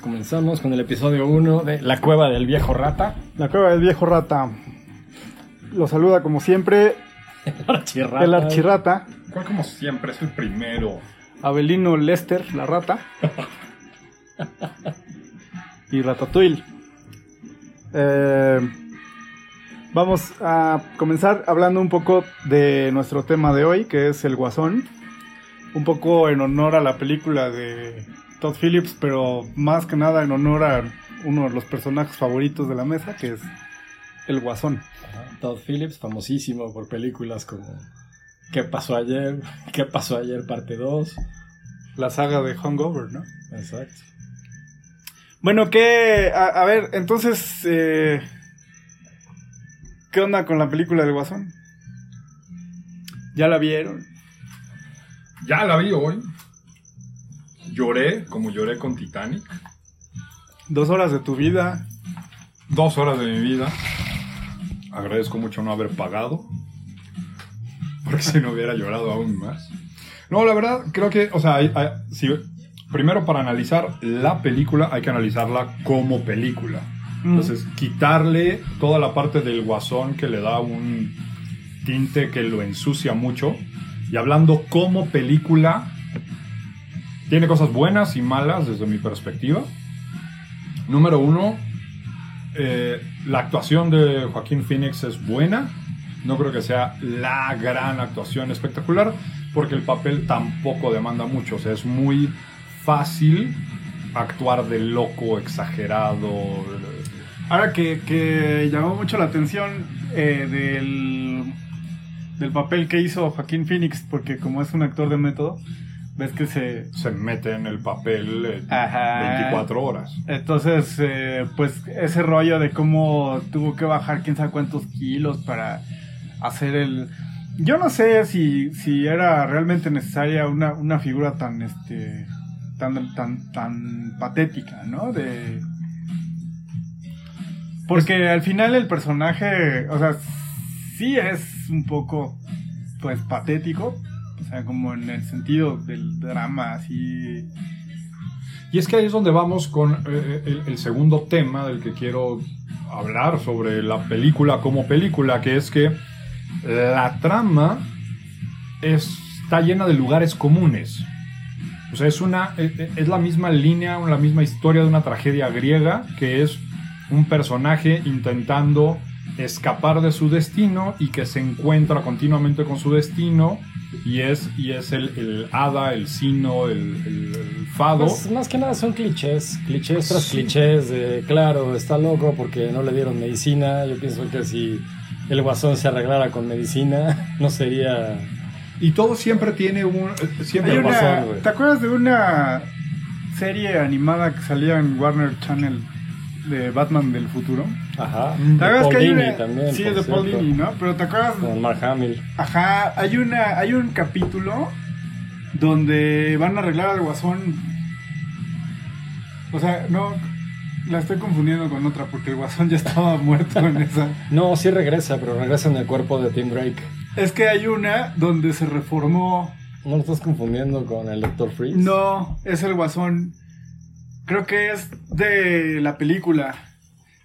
comenzamos con el episodio 1 de La Cueva del Viejo Rata. La cueva del viejo rata. Lo saluda como siempre El archirrata. el archirrata, ¿Cuál como siempre es el primero? Abelino Lester, la rata. y Ratatouille. Eh, vamos a comenzar hablando un poco de nuestro tema de hoy, que es el Guasón. Un poco en honor a la película de Todd Phillips, pero más que nada en honor a uno de los personajes favoritos de la mesa, que es el Guasón. Ajá, Todd Phillips, famosísimo por películas como ¿Qué pasó ayer? ¿Qué pasó ayer? Parte 2. La saga de Hungover, ¿no? Exacto. Bueno, que a, a ver, entonces, eh, ¿qué onda con la película del Guasón? ¿Ya la vieron? Ya la vi hoy. Lloré, como lloré con Titanic. Dos horas de tu vida. Dos horas de mi vida. Agradezco mucho no haber pagado. Porque si no hubiera llorado aún más. No, la verdad, creo que, o sea, hay- hay- si- primero para analizar la película hay que analizarla como película. Entonces, quitarle toda la parte del guasón que le da un tinte que lo ensucia mucho. Y hablando como película, tiene cosas buenas y malas desde mi perspectiva. Número uno, eh, la actuación de Joaquín Phoenix es buena. No creo que sea la gran actuación espectacular, porque el papel tampoco demanda mucho. O sea, es muy fácil actuar de loco, exagerado. Ahora que, llamó mucho la atención eh, del, del papel que hizo Joaquín Phoenix, porque como es un actor de método, ves que se... Se mete en el papel eh, Ajá. 24 horas. Entonces, eh, pues ese rollo de cómo tuvo que bajar quién sabe cuántos kilos para hacer el... Yo no sé si, si era realmente necesaria una, una figura tan, este, tan, tan, tan patética, ¿no? De... Porque al final el personaje, o sea, sí es un poco, pues, patético. O sea, como en el sentido del drama, así... Y es que ahí es donde vamos con eh, el, el segundo tema del que quiero hablar sobre la película como película, que es que la trama está llena de lugares comunes. O sea, es, una, es, es la misma línea, la misma historia de una tragedia griega, que es un personaje intentando escapar de su destino y que se encuentra continuamente con su destino y es, y es el, el hada, el sino, el, el- el fado. Pues, más que nada son clichés, clichés tras Sí. clichés de, claro, está loco porque no le dieron medicina. Yo pienso que si el guasón se arreglara con medicina, no sería... Y todo siempre tiene un... eh, Siempre Hay El una- Guasón. ¿Te acuerdas de una serie animada que salía en Warner Channel de Batman del futuro? Ajá. ¿Te acuerdas Paul que hay una- también, Sí, es de Paul. Dini, ¿no? Pero ¿te acuerdas? Con Mark Hamill. Ajá, hay una hay un capítulo donde van a arreglar al guasón. O sea, no la estoy confundiendo con otra porque el guasón ya estaba muerto en esa. No, sí regresa, pero regresa en el cuerpo de Tim Drake. Es que hay una donde se reformó ¿No lo estás confundiendo con el Dr. Freeze? No, es el guasón. Creo que es de la película.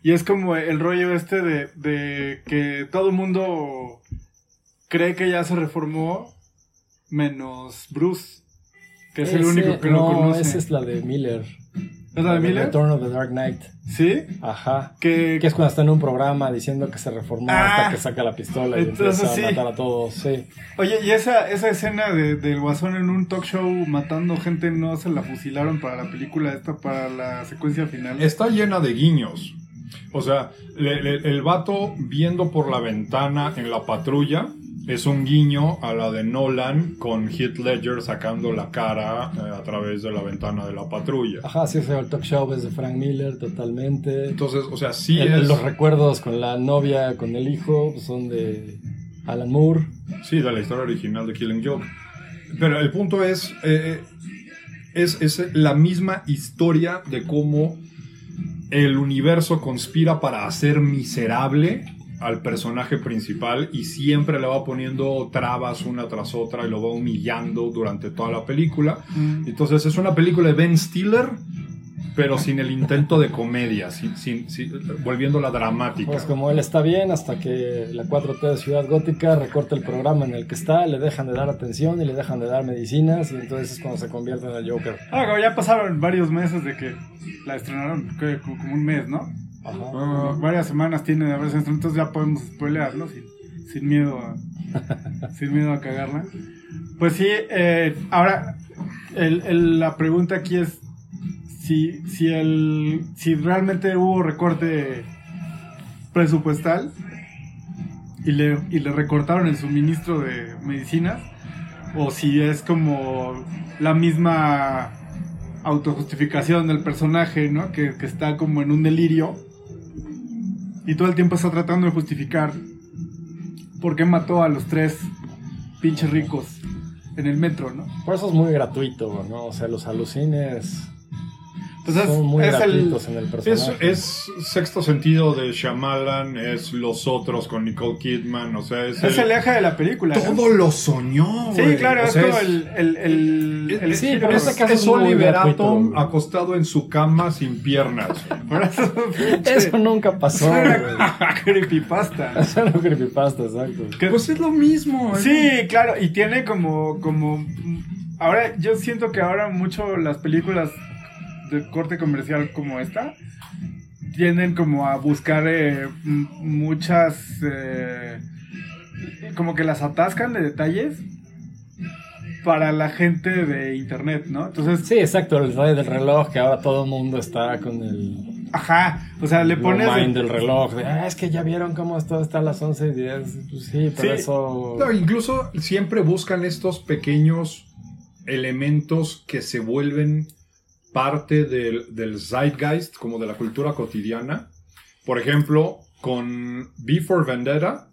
Y es como el rollo este de, de que todo el mundo cree que ya se reformó, menos Bruce, que es el único que no, lo conoce. esa es la de Miller. ¿Es la de Miller? Return of the Dark Knight. ¿Sí? Ajá. Que, Que es cuando está en un programa diciendo que se reformó Ah. hasta que saca la pistola y Entonces empieza sí. a matar a todos. Sí. Oye, y esa, esa escena de, del guasón en un talk show matando gente, ¿no se la fusilaron para la película esta, para la secuencia final? Está llena de guiños. O sea, le- le- el vato viendo por la ventana en la patrulla es un guiño a la de Nolan con Heath Ledger sacando la cara eh, a través de la ventana de la patrulla. Ajá, sí, ese el talk show es de Frank Miller totalmente. Entonces, o sea, sí El- es... Los recuerdos con la novia, con el hijo, son de Alan Moore. Sí, de la historia original de Killing Joke. Pero el punto es, eh, es, es la misma historia de cómo el universo conspira para hacer miserable al personaje principal y siempre le va poniendo trabas una tras otra y lo va humillando durante toda la película. Mm. Entonces es una película de Ben Stiller pero sin el intento de comedia, sin, sin, sin- volviéndola dramática. Pues como él está bien hasta que la 4T de Ciudad Gótica recorta el programa en el que está, le dejan de dar atención y le dejan de dar medicinas y entonces es cuando se convierte en el Joker. Ah, como ya pasaron varios meses de que la estrenaron, como un mes, ¿no? Varias semanas tiene de haberse entonces ya podemos spoilear, ¿no? Sin, sin miedo a, sin miedo a cagarla. Pues sí, eh, ahora el- el- la pregunta aquí es si, si, el, si realmente hubo recorte presupuestal y le, y le recortaron el suministro de medicinas o si es como la misma autojustificación del personaje, ¿no? Que, que está como en un delirio y todo el tiempo está tratando de justificar por qué mató a los tres pinches ricos en el metro, ¿no? Por eso es muy gratuito, ¿no? O sea, los alucines Pues es, son muy es el, en el personaje. es sexto sentido de Shyamalan, es Los Otros con Nicole Kidman, o sea, es, es el- el eje de la película. ¿no? todo lo soñó. Sí, claro, O es como el, el, el, el Sí, pero en este es, Oliver Atom acostado en su cama sin piernas. Eso, nunca pasó, güey. creepypasta. Eso no creepypasta, exacto. Que- Pues es lo mismo. ¿eh? Sí, claro, y tiene como, como, ahora yo siento que ahora mucho las películas de corte comercial como esta tienden como a buscar eh, muchas, eh, como que las atascan de detalles para la gente de internet, ¿no? Entonces, Sí, exacto, el rey del reloj, que ahora todo el mundo está con el ajá, o sea, le pones... mind del reloj. De, "Ah, es que ya vieron cómo esto está a las 11 y 10. Pues sí, pero Sí. eso... No, incluso siempre buscan estos pequeños elementos que se vuelven parte del, del zeitgeist, como de la cultura cotidiana. Por ejemplo, con Before Vendetta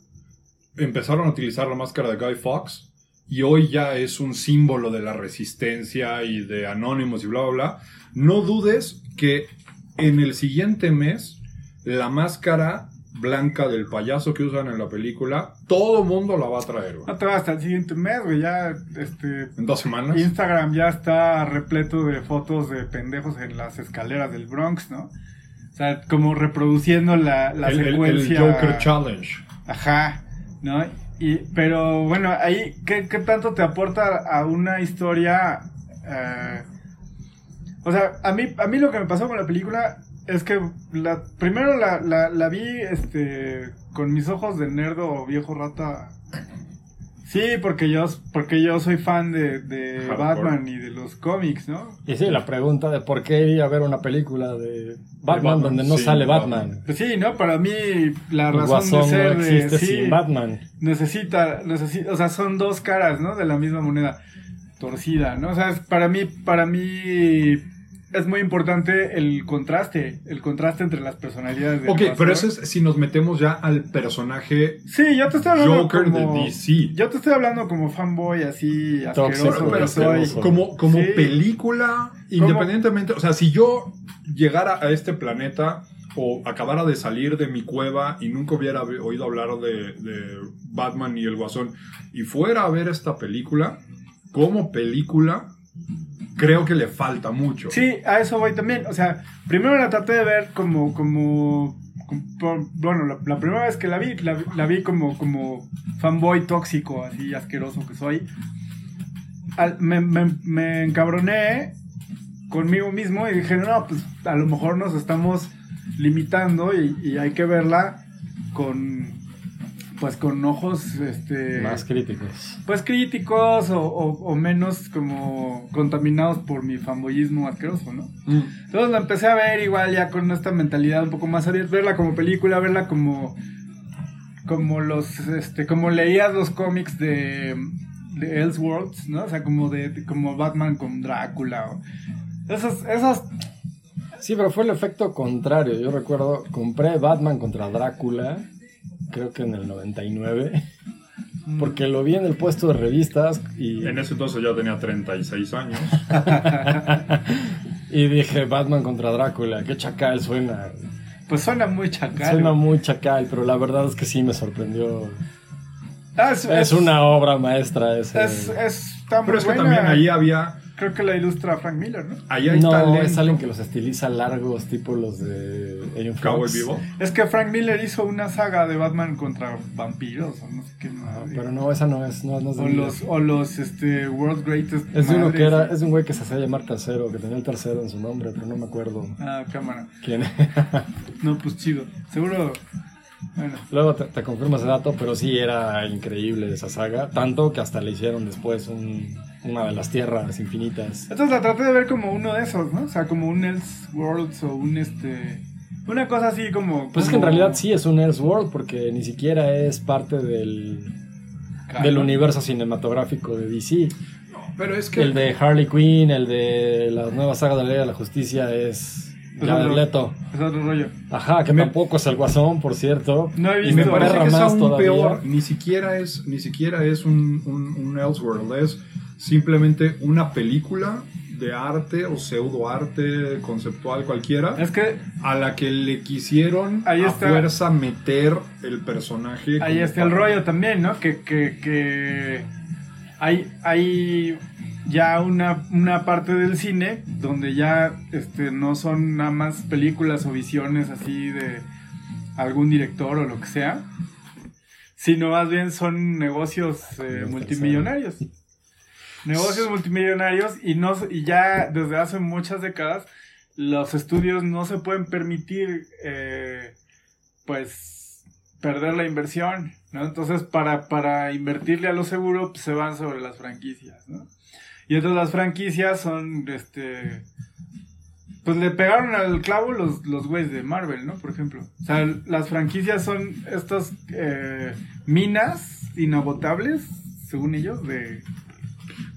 empezaron a utilizar la máscara de Guy Fawkes y hoy ya es un símbolo de la resistencia y de Anonymous y bla, bla, bla. No dudes que en el siguiente mes la máscara blanca del payaso que usan en la película, todo mundo la va a traer, güey. No te vas hasta el siguiente mes, güey, ya, este, En dos semanas. Instagram ya está repleto de fotos de pendejos en las escaleras del Bronx, ¿no? O sea, como reproduciendo la, la el, el- el secuencia. Joker Challenge. Ajá, ¿no? Y, pero bueno, ahí, ¿qué, qué tanto te aporta a una historia? eh, o sea, a mí, a mí lo que me pasó con la película es que la, primero la, la, la vi este, con mis ojos de nerdo viejo rata. Sí, porque yo, porque yo soy fan de, de. Batman y de los cómics, ¿no? Y sí, la pregunta de por qué iría a ver una película de Batman, Batman, donde no sí, sale Batman. Batman. Pues sí, ¿no? Para mí la El razón Guasón de ser no de- existe sí, sin Batman. necesita, necesita, o sea, son dos caras, ¿no? De la misma moneda torcida, ¿no? O sea, es- para mí, para mí es muy importante el contraste, el contraste entre las personalidades. del Ok, pero eso es si nos metemos ya al personaje Sí, yo te estoy hablando Joker como, de DC. Yo te estoy hablando como fanboy así Tóxico, asqueroso pero- que soy. Como, como Sí. película, independientemente, o sea, si yo llegara a este planeta o acabara de salir de mi cueva y nunca hubiera oído hablar de, de Batman y el Guasón y fuera a ver esta película, como película, creo que le falta mucho. Sí, a eso voy también. O sea, primero la traté de ver como, como, bueno, la, primera vez que la vi, la, la vi como, como fanboy tóxico, así asqueroso que soy. Me, encabroné conmigo mismo y dije, no, pues a lo mejor nos estamos limitando y hay que verla con, pues con ojos, este Más críticos. pues críticos o, o- o menos como contaminados por mi fanboyismo asqueroso, ¿no? Mm. Entonces la empecé a ver igual ya con esta mentalidad un poco más abierta, verla como película, verla como como los este como leías los cómics de de Elseworlds, ¿no? O sea, como de, de- como Batman con Drácula o esas esas Sí, pero fue el efecto contrario. Yo recuerdo, compré Batman contra Drácula, creo que en el 99, porque lo vi en el puesto de revistas y, En ese entonces ya tenía 36 años. y dije, Batman contra Drácula, qué chacal suena. pues suena muy chacal. Suena muy chacal, pero la verdad es que sí me sorprendió. Ah, es, Es una obra maestra ese. es, es muy Pero es que buena. también ahí había. Creo que la ilustra Frank Miller, ¿no? Ahí hay No, talento. es alguien que los estiliza largos, tipo los de Alien Cowboy Fox. Vivo. Es que Frank Miller hizo una saga de Batman contra vampiros o no sé qué Ah, pero no, esa no es, no, no es de o los, o los este, World Greatest. Es de uno que era, es de un güey que se hacía llamar tercero, que tenía el tercero en su nombre, pero no me acuerdo Ah, cámara. quién. No, pues chido. Seguro. Bueno. Luego te, te confirmo ese dato, pero sí era increíble esa saga, tanto que hasta le hicieron después un- una de las tierras infinitas. Entonces la traté de ver como uno de esos, ¿no? O sea, como un Elseworlds o un este. Una cosa así como. Pues es que en realidad sí es un Elseworld, porque ni siquiera es parte del, Claro. del universo cinematográfico de DC. Pero es que. El de Harley Quinn, el de la nueva saga de la Ley de la Justicia es Es otro- Leto. Es otro rollo. Ajá, que Me- tampoco es el guasón, por cierto. No he Y me visto. parece que es aún todavía. peor. Ni siquiera es, ni siquiera es un, un, un Elseworld. Es simplemente una película de arte o pseudo arte conceptual cualquiera Es que a la que le quisieron Ahí a está. fuerza meter el personaje. ahí está el rollo también, ¿no? Que, que, que hay, hay ya una, una parte del cine donde ya este, no son nada más películas o visiones así de algún director o lo que sea, sino más bien son negocios eh, multimillonarios. Negocios multimillonarios y, no, y ya desde hace muchas décadas los estudios no se pueden permitir eh, pues perder la inversión, ¿no? Entonces para, para invertirle a lo seguro pues, se van sobre las franquicias. Y entonces las franquicias son, este, pues le pegaron al clavo los, los güeyes de Marvel, ¿no? Por ejemplo. O sea, las franquicias son estas eh, minas inagotables, según ellos, de...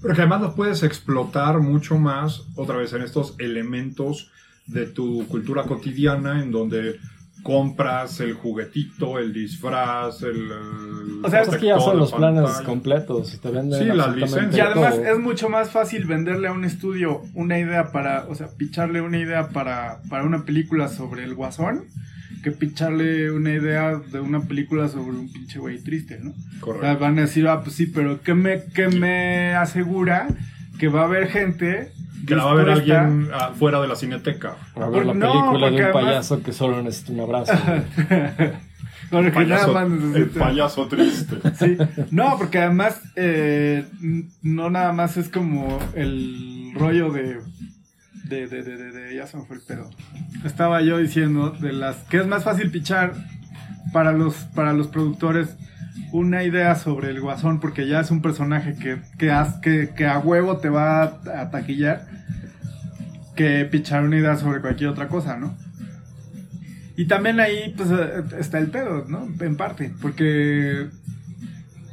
Pero que además lo puedes explotar mucho más, otra vez, en estos elementos de tu cultura cotidiana, en donde compras el juguetito, el disfraz, el. el O sea, es que ya son los la planes completos. y Te venden Sí, las licencias. Y además todo. es mucho más fácil venderle a un estudio una idea para, o sea, picharle una idea para, para una película sobre el guasón, que picharle una idea de una película sobre un pinche güey triste, ¿no? O sea, Correcto. van a decir, ah, pues sí, pero ¿qué me, qué me asegura que va a haber gente Que la va a ver alguien fuera de la cineteca. A ver la no, película de porque un además- payaso que solo necesita un abrazo. Porque nada el payaso triste. Sí. No, porque además eh, no nada más es como el rollo de de, de, de, de- ya se me fue el pedo. Estaba yo diciendo de las que es más fácil pichar para los para los productores una idea sobre el guasón porque ya es un personaje que que, haz- que, que a huevo te va a, taquillar que pichar una idea sobre cualquier otra cosa, ¿no? Y también ahí pues eh, está el pedo, ¿no? En parte, porque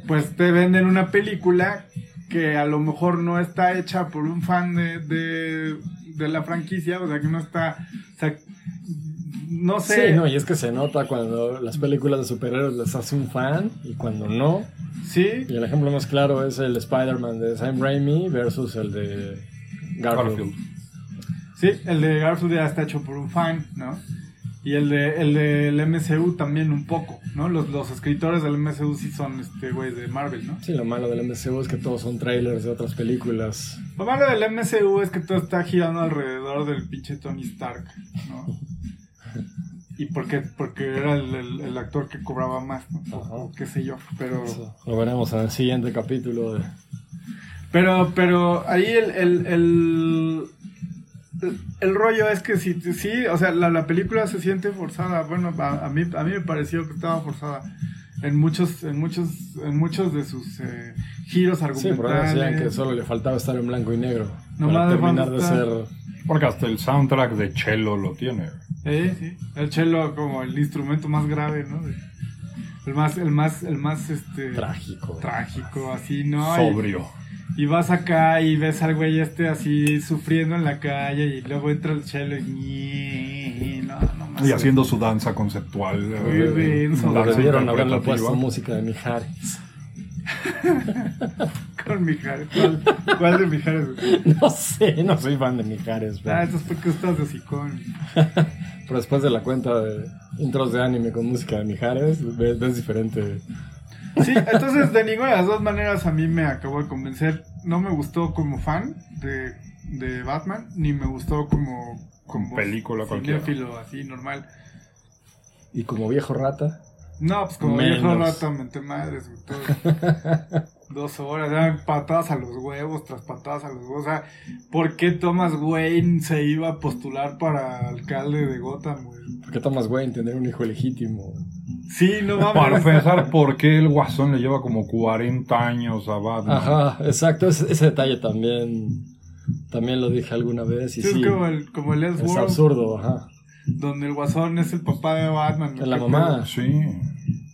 pues te venden una película que a lo mejor no está hecha por un fan de, de la franquicia, o sea, que no está, o sea, no sé. Sí, no, y es que se nota cuando las películas de superhéroes las hace un fan y cuando no. Sí, Y el ejemplo más claro es el Spider-Man de Sam Raimi versus el de Garfield. Garfield. sí, el de Garfield ya está hecho por un fan, ¿no? Y el de el del MCU también un poco, ¿no? Los, los escritores del MCU sí son este güey de Marvel, ¿no? Sí, lo malo del MCU es que todos son trailers de otras películas. Lo malo del MCU es que todo está girando alrededor del pinche Tony Stark, ¿no? Y porque, porque era el, el- el actor que cobraba más, ¿no? O qué sé yo, pero... Eso lo veremos en el siguiente capítulo de... Pero, pero ahí el, el, el, el- rollo es que sí, sí, o sea, la, la película se siente forzada. Bueno, a, a mí, a mí me pareció que estaba forzada en muchos, en muchos, en muchos de sus eh, giros Sí, argumentales. por ahí decían que solo le faltaba estar en blanco y negro. Nomás para terminar de ser... Porque hasta el soundtrack de Chelo lo tiene. Eh, sí. El cello como el instrumento más grave, ¿no? El más, el más, el más, este... Trágico. Trágico, así, ¿no? Sobrio. Y vas acá y ves al güey este así sufriendo en la calle y luego entra el chelo y... ñe, No, no más. Y haciendo su danza conceptual. Muy Lo debieron haberle puesto música de Mijares. Con Mijares. ¿Cuál, cuál de Mijares? No sé, no soy fan de Mijares. Pero, Ah, eso es porque estás de hocicón. pero después de la cuenta de intros de anime con música de Mijares, ves, ves diferente. Sí, entonces de ninguna de las dos maneras a mí me acabó de convencer. No me gustó como fan de, de Batman, ni me gustó como, Como película cualquiera. cinéfilo, así normal. Y como viejo rata. No, pues como Menos. viejo rato menté madres. Dos horas, eran patadas a los huevos, tras patadas a los huevos. O sea, ¿por qué Thomas Wayne se iba a postular para alcalde de Gotham, güey? Porque Thomas Wayne tener un hijo legítimo. Sí, no Para pensar por qué el Guasón le lleva como 40 años a Batman. Ajá, exacto. Ese, ese detalle también. También lo dije alguna vez. Y Sí, sí, es como el, como el es absurdo. Ajá. donde el guasón es el papá de Batman. Es la ¿qué mamá. Sí.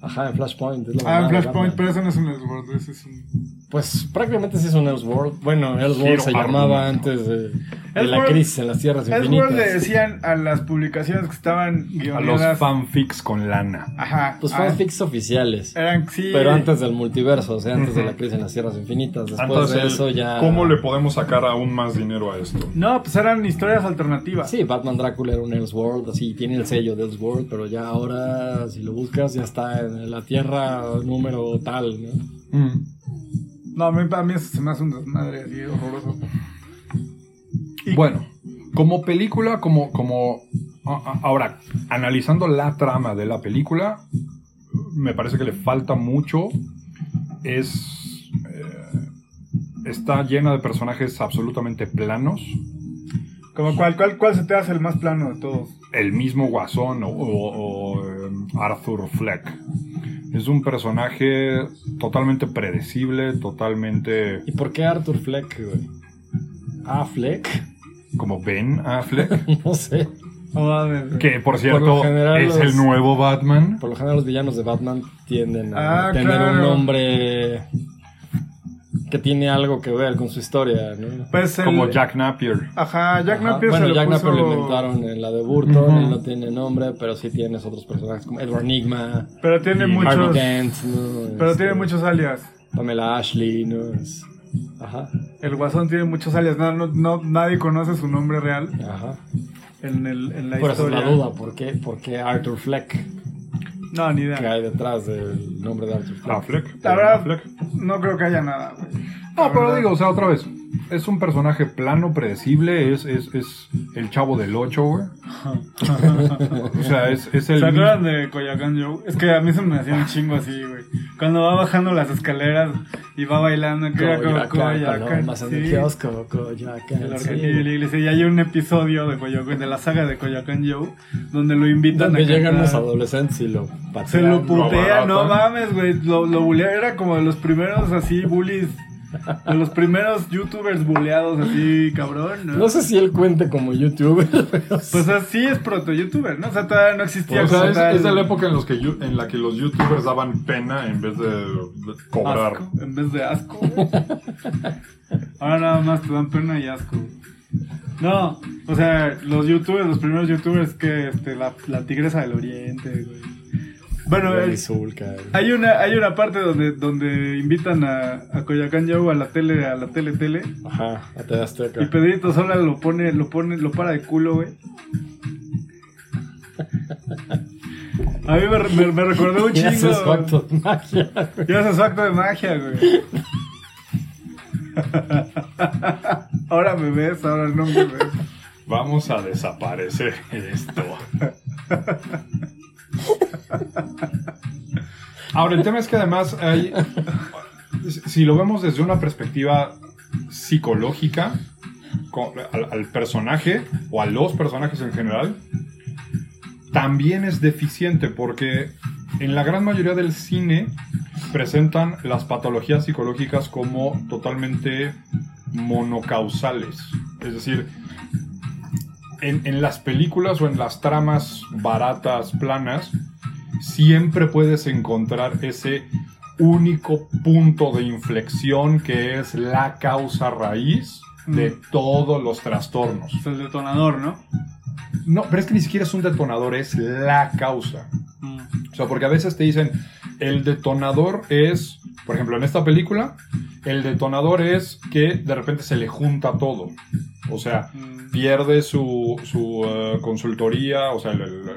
Ajá, en Flashpoint. es la Ah, mamá en Flashpoint, pero eso no es un Elseworld, ese es un... Pues prácticamente sí es un Elseworld. Bueno, Elseworld Giro se llamaba antes de, de la crisis en las tierras Elseworld le infinitas. decían a las publicaciones que estaban A los guionadas... fanfics con lana. Ajá. Pues ah, fanfics oficiales. Eran, sí. Pero antes del multiverso, o sea, antes de la crisis en las tierras infinitas. Después de eso ya. ¿cómo le podemos sacar aún más dinero a esto? No, pues eran historias alternativas. Sí, Batman Drácula era un Elseworld, así tiene el sello de Elseworld, pero ya ahora, si lo buscas, ya está en la tierra número tal, ¿no? Mm. No, a mí, a mí eso se me hace un desmadre así horroroso. Y- Bueno, como película, como, como ahora, analizando la trama de la película, me parece que le falta mucho. Es eh, está llena de personajes absolutamente planos. Como cuál, cuál, ¿Cuál se te hace el más plano de todos? El mismo Guasón o, o- o, eh, Arthur Fleck. Es un personaje totalmente predecible, totalmente ¿Y por qué Arthur Fleck, güey? Ah, Fleck, como Ben Affleck, no sé. Que por cierto general es los- el nuevo Batman. Por lo general los villanos de Batman tienden a Ah, tener claro. un nombre que tiene algo que ver con su historia, ¿no? Pues el- Como Jack Napier. Ajá, Jack Ajá. Napier bueno, se lo Jack puso... Napier lo inventaron en la de Burton, Ujú. él no tiene nombre, pero sí tienes otros personajes como Edward Nigma, Pero tiene Y muchos... Dent, ¿no? Pero Este, tiene muchos alias. Pamela Ashley, ¿no? Es- Ajá, El guasón tiene muchos alias. No, no, no- nadie conoce su nombre real ajá. en, el, en la Por eso es historia. la duda, ¿por qué, por qué Arthur Fleck? No, ni ¿Qué idea. hay detrás del nombre de Arthur Fleck? Affleck. La verdad, Affleck. no creo que haya nada, güey. No, La pero verdad. digo, o sea, otra vez. Es un personaje plano, predecible. Es, es, es el chavo del 8, güey. O sea, es, es el. ¿Se acuerdan de Coyacán Joe? Es que a mí se me hacía un chingo así, güey. Cuando va bajando las escaleras y va bailando, como Coyoacán, más en el kiosco, Coyoacán, El argentino y la iglesia. Y hay un episodio de Coyoacán, de la saga de Coyoacán Joe, donde lo invitan Donde a llegan cantar. los adolescentes y lo patean. Se lo putea, no mames, güey. Lo, lo bulea, era como de los primeros así bullies. De los primeros youtubers buleados así, cabrón, ¿no? No sé si él cuente como youtuber, pero Pues así es proto-youtuber, ¿no? O sea, todavía no existía O sea, es, tal es de la época en, los que, en la que los youtubers daban pena en vez de, de cobrar. asco, en vez de asco. Ahora nada más te dan pena y asco. No, o sea, los youtubers, los primeros youtubers que este, la, la tigresa del oriente, güey. Bueno, el- hay una, hay una parte donde, donde invitan a, a Coyoacán Joe a la tele, a la tele tele. Ajá, a TV Azteca. Y Pedrito Sola lo pone, lo pone, lo para de culo, güey. A mí me, me, me recordó un chingo. su acto de magia, güey. Y hace su acto de magia, güey. Ahora me ves, ahora no me ves. Vamos a desaparecer esto. Ahora, el tema es que además hay. Si lo vemos desde una perspectiva psicológica, co- al, personaje o a los personajes en general, también es deficiente porque en la gran mayoría del cine presentan las patologías psicológicas como totalmente monocausales. Es decir, en las películas o en las tramas baratas, planas, siempre puedes encontrar ese único punto de inflexión que es la causa raíz de todos los trastornos. Es el detonador, ¿no? No, pero es que ni siquiera es un detonador, es la causa. O sea, porque a veces te dicen, el detonador es, por ejemplo, en esta película, el detonador es que de repente se le junta todo. O sea, Mm. pierde su, su eh, consultoría, o sea, el- el-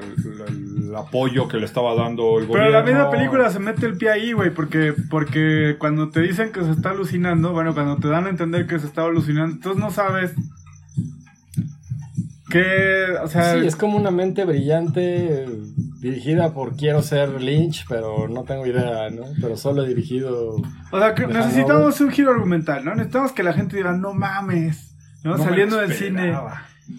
el- apoyo que le estaba dando el Pero gobierno. la misma película se mete el pie ahí, güey, porque, porque cuando te dicen que se está alucinando, bueno, cuando te dan a entender que se está alucinando, entonces no sabes qué, o sea, Sí, es como una mente brillante dirigida por quiero ser Lynch, pero no tengo idea, ¿no? Pero solo dirigido. o sea, que necesitamos un giro argumental, ¿no? Necesitamos que la gente diga, no mames, ¿no? Saliendo del cine.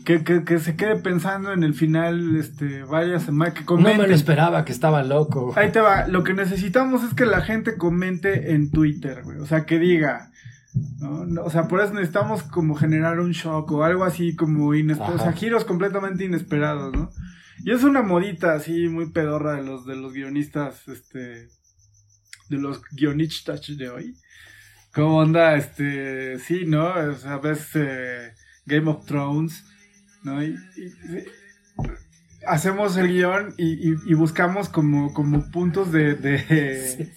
Que, que, que se quede pensando en el final, este, varias semanas, que No me lo esperaba, que estaba loco. Ahí te va. Lo que necesitamos es que la gente comente en Twitter, güey. O sea, que diga. ¿no? O sea, por eso necesitamos como generar un shock o algo así como inesperado. O sea, giros completamente inesperados, ¿no? Y es una modita así muy pedorra de los, de los guionistas, este. De los guionistas de hoy. ¿Cómo onda? Este. Sí, ¿no? O sea, ves eh, Game of Thrones, ¿no? Y, y- hacemos el guion y, y- y buscamos como, como puntos de... de-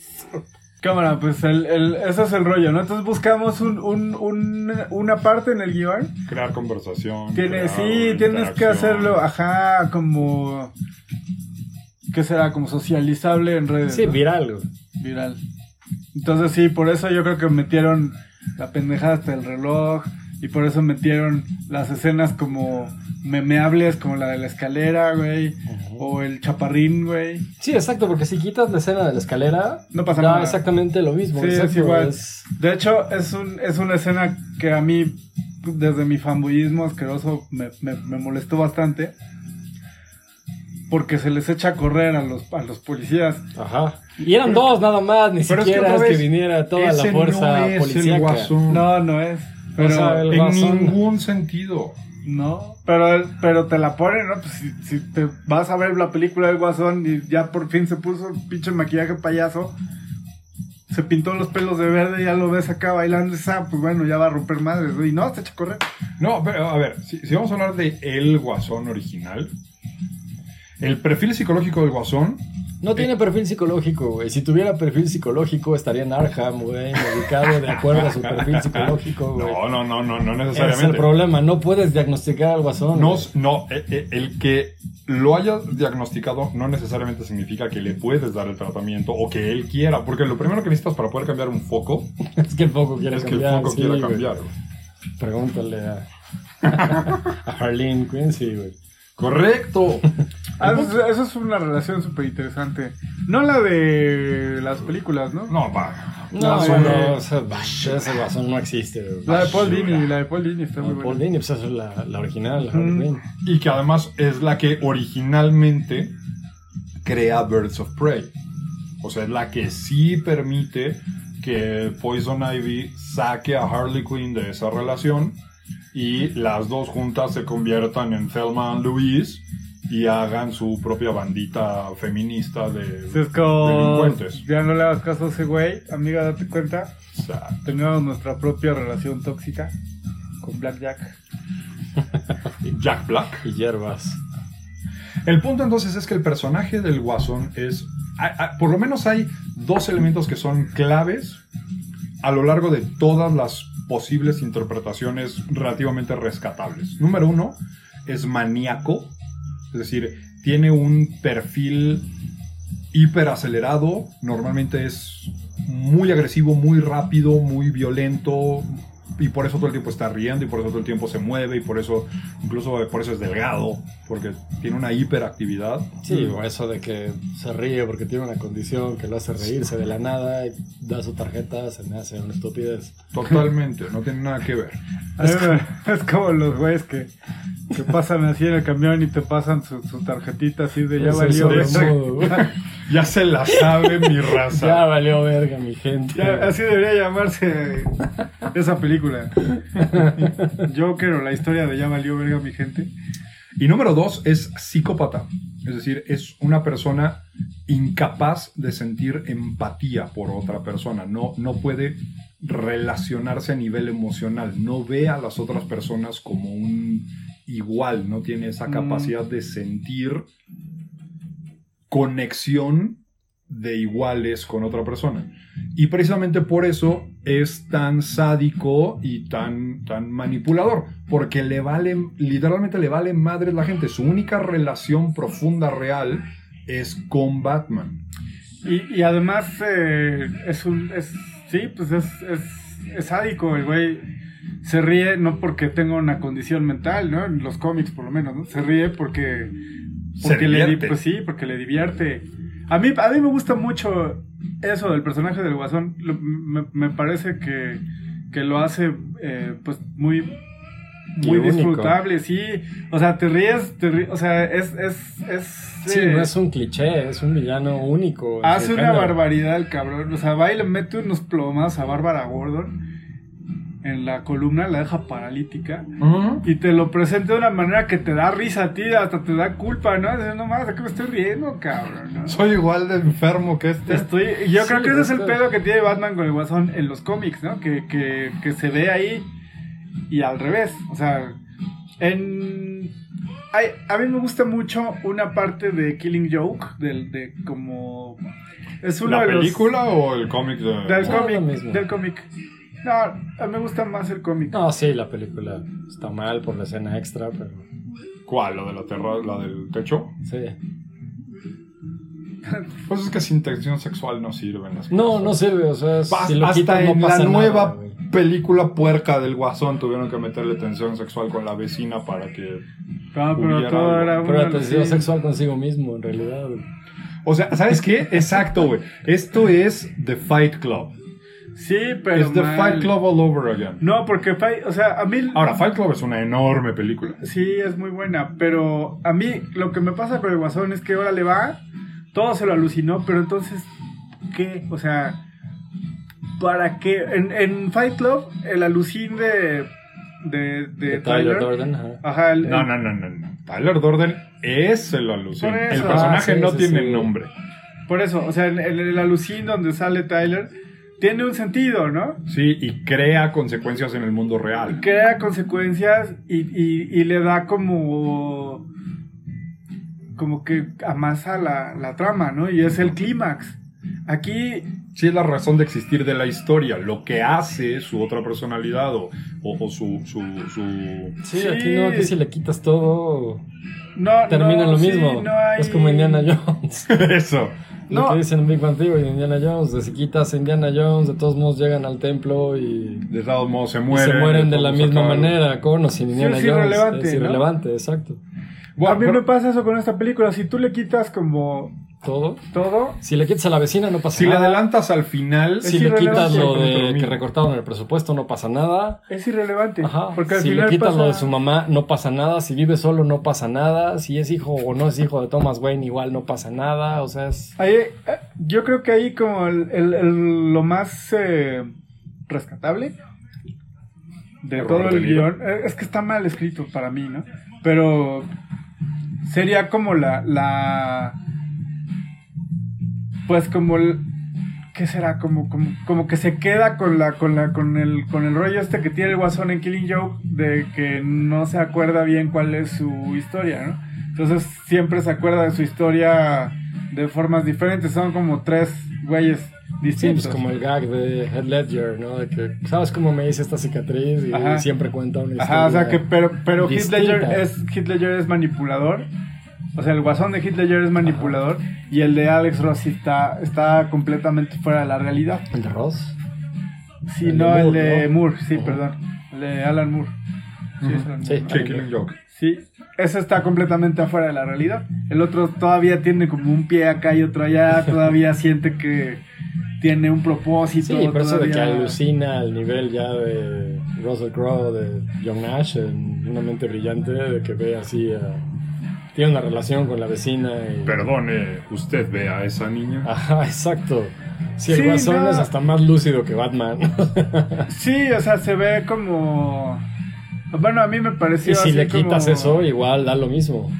Cámara, pues el, el- ese es el rollo, ¿no? Entonces buscamos un, un- un- una parte en el guion. Crear conversación. Tienes, crear sí, tienes que hacerlo, ajá, como... ¿Qué será? Como socializable en redes. Sí, ¿no? viral. viral. Entonces sí, por eso yo creo que metieron la pendejada hasta el reloj y por eso metieron las escenas como memeables como la de la escalera, güey, o el chaparrín, güey. Sí, exacto, porque si quitas la escena de la escalera, No pasa da nada. exactamente lo mismo. Sí, es igual. es- De hecho, es, un, es una escena que a mí, desde mi fanboyismo asqueroso, me, me, me molestó bastante. Porque se les echa a correr a los, a los policías. Ajá. Y eran dos nada más, ni Pero es que siquiera es que viniera toda la fuerza no policíaca. No, no es. Pero, sea, en Guasón. ningún sentido. No, pero, pero te la ponen, ¿no? Pues si, si te vas a ver la película del Guasón y ya por fin se puso el pinche maquillaje payaso, se pintó los pelos de verde y ya lo ves acá bailando, y, ah, pues bueno, ya va a romper madres, ¿no? y no, se echa a correr. No, pero a ver, si, si vamos a hablar de el guasón original, el perfil psicológico del guasón No tiene perfil psicológico, güey. Si tuviera perfil psicológico, estaría en Arkham, güey, medicado de acuerdo a su perfil psicológico, güey. No, no, no, no, no Ese es el necesariamente. problema, no puedes diagnosticar al guasón. No, güey. no, eh, eh, el que lo haya diagnosticado no necesariamente significa que le puedes dar el tratamiento o que él quiera, porque lo primero que necesitas para poder cambiar un foco es que el foco quiere es que el cambiar. foco sí, quiera güey. cambiar. güey. Pregúntale a, a Harleen Quincy, güey. Correcto. Ah, eso, eso es una relación súper interesante. No la de las películas, ¿no? No, pa. No, No, bueno, guasón no existe. La de Paul. Dini, la de Paul Dini está muy No, Paul buena. Dini, pues esa es la, la original, la Harley Mm. Quinn. Y que además es la que originalmente crea Birds of Prey. O sea, es la que sí permite que Poison Ivy saque a Harley Quinn de esa relación y las dos juntas se conviertan en Thelma and Louise y hagan su propia bandita feminista de como, delincuentes. ya no le hagas caso a ese güey, amiga, date cuenta. Teníamos nuestra propia relación tóxica con Blackjack. Jack Black. Y hierbas. El punto entonces es que el personaje del Guasón es. por lo menos hay dos elementos que son claves a lo largo de todas las posibles interpretaciones relativamente rescatables. Número uno es maníaco, es decir, tiene un perfil hiperacelerado, normalmente es muy agresivo, muy rápido, muy violento y por eso todo el tiempo está riendo y por eso todo el tiempo se mueve y por eso incluso por eso es delgado, porque tiene una hiperactividad. Sí, o eso de que se ríe porque tiene una condición que lo hace reírse de la nada y da su tarjeta, se me hace una estupidez. Totalmente, no tiene nada que ver. Es como los güeyes que, que pasan así en el camión y te pasan su, su tarjetita así de ya valió. Ya se la sabe mi Ya raza. valió verga, mi gente. Ya, así debería llamarse esa película. Joker o la historia de Ya valió verga mi gente. Y número dos es psicópata. Es decir, es una persona incapaz de sentir empatía por otra persona. No, no puede relacionarse a nivel emocional. No ve a las otras personas como un igual. No tiene esa Mm. capacidad de sentir conexión de iguales con otra persona. Y precisamente por eso es tan sádico y tan, tan manipulador, porque le vale, literalmente le vale madre la gente. Su única relación profunda real es con Batman. Y, además eh, es un... Es, sí, pues es, es, es sádico el güey. Se ríe no porque tenga una condición mental, ¿no? En los cómics por lo menos, ¿no? Se ríe porque... Se porque le, di- divierte. pues sí, porque le divierte. A mí, a mí me gusta mucho eso del personaje del Guasón. Lo- me, me parece que, que lo hace eh, pues muy muy disfrutable, sí. O sea, te ríes, te ríes, o sea, es es es Sí, eh, no es un cliché, es un villano único. hace una género. barbaridad el cabrón. O sea, va y le mete unos plomas a Bárbara Gordon en la columna, la deja paralítica. Y te lo presenta de una manera que te da risa a ti, hasta te da culpa, ¿no? Dices, no más, ¿de qué me estoy riendo, cabrón? ¿no? Soy igual de enfermo que este. Estoy, yo Sí, creo que ese es el pedo que tiene Batman con el Guasón en los cómics, ¿no? Que, que, que se ve ahí y al revés. O sea, en... hay- a mí me gusta mucho una parte de Killing Joke, del, de como... Es uno ¿La de los- película o el cómic de.? Del No, cómic. Del cómic. No, a mí me gusta más el cómic. No, sí, la película está mal por la escena extra, pero ¿Cuál? ¿La de la terra, la del techo? sí. Pues es que sin tensión sexual no sirven las No, cosas. no sirve, o sea, Bas- si lo Hasta no en la pasa nueva película puerca del Guasón tuvieron que meterle tensión sexual con la vecina para que. No, pero hubiera todo era Pero una- la tensión sí. sexual consigo mismo, en realidad. güey. O sea, ¿sabes qué? Exacto, güey. Esto es The Fight Club. Sí, pero es The mal. Fight Club all over again. No, porque, Fight- o sea, a mí... Ahora, Fight Club es una enorme película. Sí, es muy buena, pero a mí lo que me pasa con el Guasón es que ahora le va, todo se lo alucinó, pero entonces, ¿qué? O sea, ¿para qué? En, en Fight Club, el alucín de, de, de De Tyler, Tyler Durden, ajá. ajá, el- No, no, no, no. no. Tyler Durden es el alucin. Por El personaje Ah, sí, no sí, tiene sí. nombre. por eso, o sea, en, en el alucín donde sale Tyler, tiene un sentido, ¿no? Sí, y crea consecuencias en el mundo real. Crea consecuencias y, y- y le da como... como que amasa la, la trama, ¿no? Y es el clímax. Aquí Sí, es la razón de existir de la historia. Lo que hace su otra personalidad o, o- o su, su, su- Sí, aquí no, aquí si le quitas todo, no termina no, lo sí, mismo. no hay- Es como Indiana Jones. Eso. Lo No. que dicen en Big Bang Theory de Indiana Jones, de si quitas a Indiana Jones, de todos modos llegan al templo y, De todos modos se y mueren. se mueren de la misma manera, con o sin Indiana es Jones. irrelevante, es ¿no? irrelevante, exacto. Bueno, a mí pero me pasa eso con esta película. Si tú le quitas como Todo. todo, Si le quitas a la vecina no pasa si le nada. adelantas al final, si le quitas lo de que recortaron el presupuesto no pasa nada. es irrelevante. Ajá. Porque al si final le quitas pasa- lo de su mamá, no pasa nada. Si vive solo, no pasa nada. Si es hijo o no es hijo de Thomas Wayne, igual no pasa nada. O sea, es. Ahí, eh, yo creo que ahí como el, el- el- lo más eh, rescatable de Error todo el guion. guion, eh, es que está mal escrito para mí, ¿no? Pero sería como la, la pues como el, ¿qué será? Como, como, como que se queda con la, con la, con el, con el rollo este que tiene el guasón en Killing Joke de que no se acuerda bien cuál es su historia, ¿no? Entonces siempre se acuerda de su historia de formas diferentes, son como tres güeyes Sí, distintos. pues como el gag de Head Ledger, ¿no? De que, ¿sabes cómo me hice esta cicatriz? Y Ajá. siempre cuenta una historia. Ajá, o sea que, pero, pero Heath. Ledger es, Heath Ledger es manipulador. O sea, el guasón de Ledger es manipulador. Y el de Alex Ross está, está completamente fuera de la realidad. ¿El de Ross? Sí, El de no, el Moore, de ¿no? Moore, sí, perdón. El de Alan Moore. Sí, es Alan Sí. Moore. Sí. Sí, eso está completamente afuera de la realidad. El otro todavía tiene como un pie acá y otro allá. Todavía siente que tiene un propósito. Sí, pero eso de que alucina al nivel ya de Russell Crowe, de John Nash, en Una mente brillante, de que ve así a- Tiene una relación con la vecina y... Perdone, usted ve a esa niña. Ajá, exacto. Si el guasón no. es hasta más lúcido que Batman. Sí, o sea, se ve como... Bueno, a mí me pareció y si así le quitas como- eso, igual da lo mismo.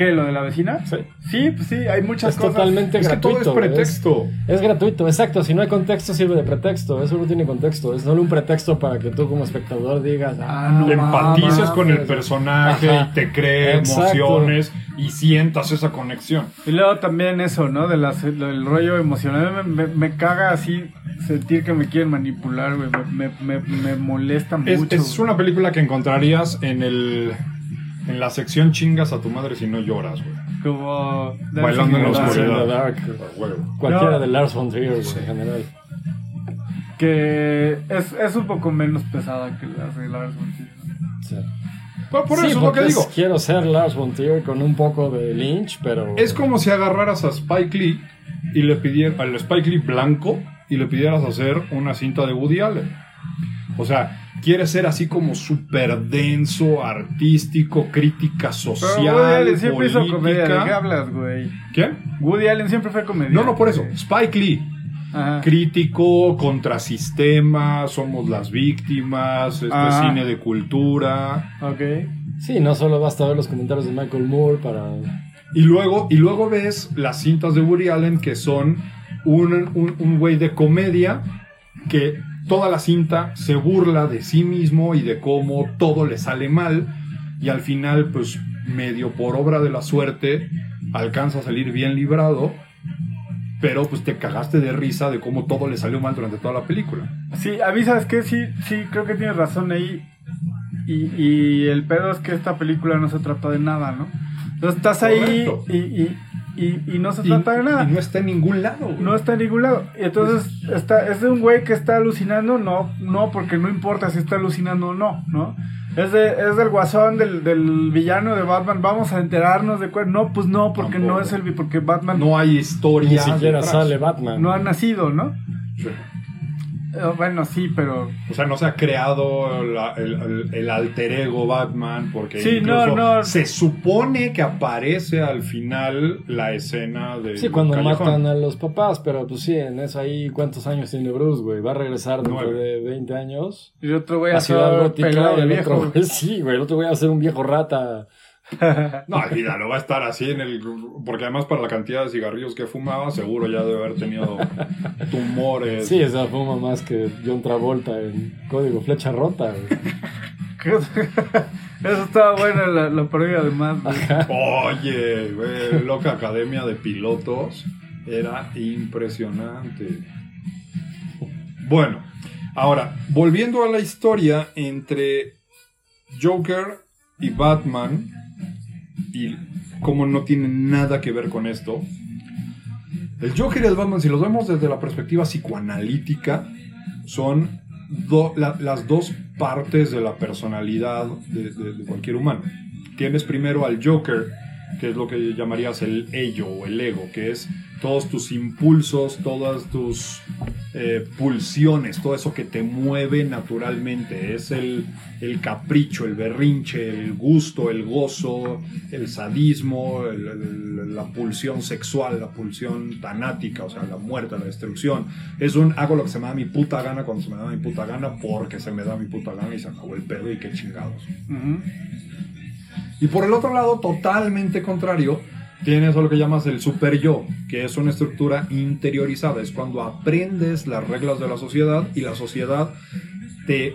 ¿Qué? ¿Lo de la vecina? Sí. Sí, pues sí, hay muchas Es cosas. totalmente es que todo gratuito. es pretexto. Es gratuito, exacto. Si no hay contexto, sirve de pretexto. Eso no tiene contexto. Es solo un pretexto para que tú, como espectador, digas: Ah, no Empatices mames". con el personaje Ajá. y te cree Exacto. emociones y sientas esa conexión. Y luego también eso, ¿no? De las, del rollo emocional. Me, me- me caga así sentir que me quieren manipular, güey. Me, me, me- me molesta Es, mucho. es una película que encontrarías en el en la sección chingas a tu madre si no lloras, güey. Como. Bailando en la Dancing in the oscuridad. Dark. Huevo. Cualquiera No. de Lars von Trier, güey, en general. Que es, es un poco menos pesada que la de Lars von Trier. Sí. Bueno, por Sí, eso es lo que digo. Quiero ser Lars von Trier con un poco de Lynch, pero... Es como si agarraras a Spike Lee y le pidieras al Spike Lee blanco y le pidieras hacer una cinta de Woody Allen. O sea, quiere ser así como súper denso, artístico, crítica Pero social, Woody Allen siempre hizo política. comedia. ¿De qué hablas, güey? ¿Qué? Woody Allen siempre fue comedia. No, no, por eso. Spike Lee, Ajá. crítico, contrasistema, somos las víctimas, esto es Ah. cine de cultura. Ok. Sí, no solo basta ver los comentarios de Michael Moore para... Y luego, y luego ves las cintas de Woody Allen que son un, un, un güey de comedia que toda la cinta se burla de sí mismo y de cómo todo le sale mal y al final pues medio por obra de la suerte alcanza a salir bien librado pero pues te cagaste de risa de cómo todo le salió mal durante toda la película. Sí, a mí, ¿sabes qué? Sí, sí, creo que tienes razón ahí. Y, y el pedo es que esta película no se trata de nada, ¿no? Entonces estás ahí y, y, y, y no se Y, trata de nada. y no está en ningún lado. güey. No está en ningún lado. Y entonces está, es de un güey que está alucinando, no, no, porque no importa si está alucinando o no, ¿no? Es, de, es del guasón, del, del villano de Batman, vamos a enterarnos de cuál. No, pues no, porque Tampoco. no es el porque Batman No hay historia. Ni siquiera detrás. sale Batman. no ha nacido, ¿no? Sí. Eh, bueno, sí, pero. O sea, no se ha creado la- el, el- el alter ego Batman porque Sí, incluso no, no. se supone que aparece al final la escena de Sí, cuando Callejón. matan a los papás, pero pues sí, en eso ahí, ¿cuántos años tiene Bruce, güey? Va a regresar dentro Nueve. de 20 años. Y el otro güey a a Ciudad ser Gótica pelado y el viejo. otro, güey, sí, güey, el otro voy a ser un viejo rata. No, olvídalo, va a estar así en el... Porque además para la cantidad de cigarrillos que fumaba, seguro ya debe haber tenido tumores. Sí, esa fuma más que John Travolta en Código Flecha Rota. Eso estaba bueno la, la parodia además. güey. Oye, güey, loca academia de pilotos. Era impresionante. Bueno, ahora, volviendo a la historia entre Joker y Batman, y como no tienen nada que ver con esto, el Joker y el Batman, si los vemos desde la perspectiva psicoanalítica, son las dos partes de la personalidad de, de- de cualquier humano. Tienes primero al Joker, que es lo que llamarías el ello o el ego, que es todos tus impulsos, todas tus eh, pulsiones, todo eso que te mueve naturalmente. Es el, el capricho, el berrinche, el gusto, el gozo, el sadismo, el- el- la pulsión sexual, la pulsión tanática, o sea, la muerte, la destrucción. Es un hago lo que se me da mi puta gana cuando se me da mi puta gana porque se me da mi puta gana y se acabó el pedo y qué chingados. Y por el otro lado, totalmente contrario, tienes a lo que llamas el super yo, que es una estructura interiorizada. Es cuando aprendes las reglas de la sociedad y la sociedad te,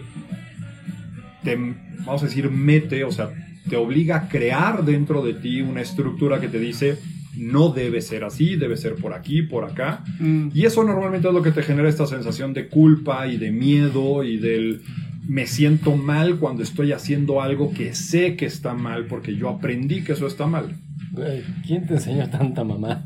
te, vamos a decir, mete, o sea, te obliga a crear dentro de ti una estructura que te dice, no debe ser así, debe ser por aquí, por acá. Mm. Y eso normalmente es lo que te genera esta sensación de culpa y de miedo y del me siento mal cuando estoy haciendo algo que sé que está mal porque yo aprendí que eso está mal. ¿Quién te enseñó tanta mamá?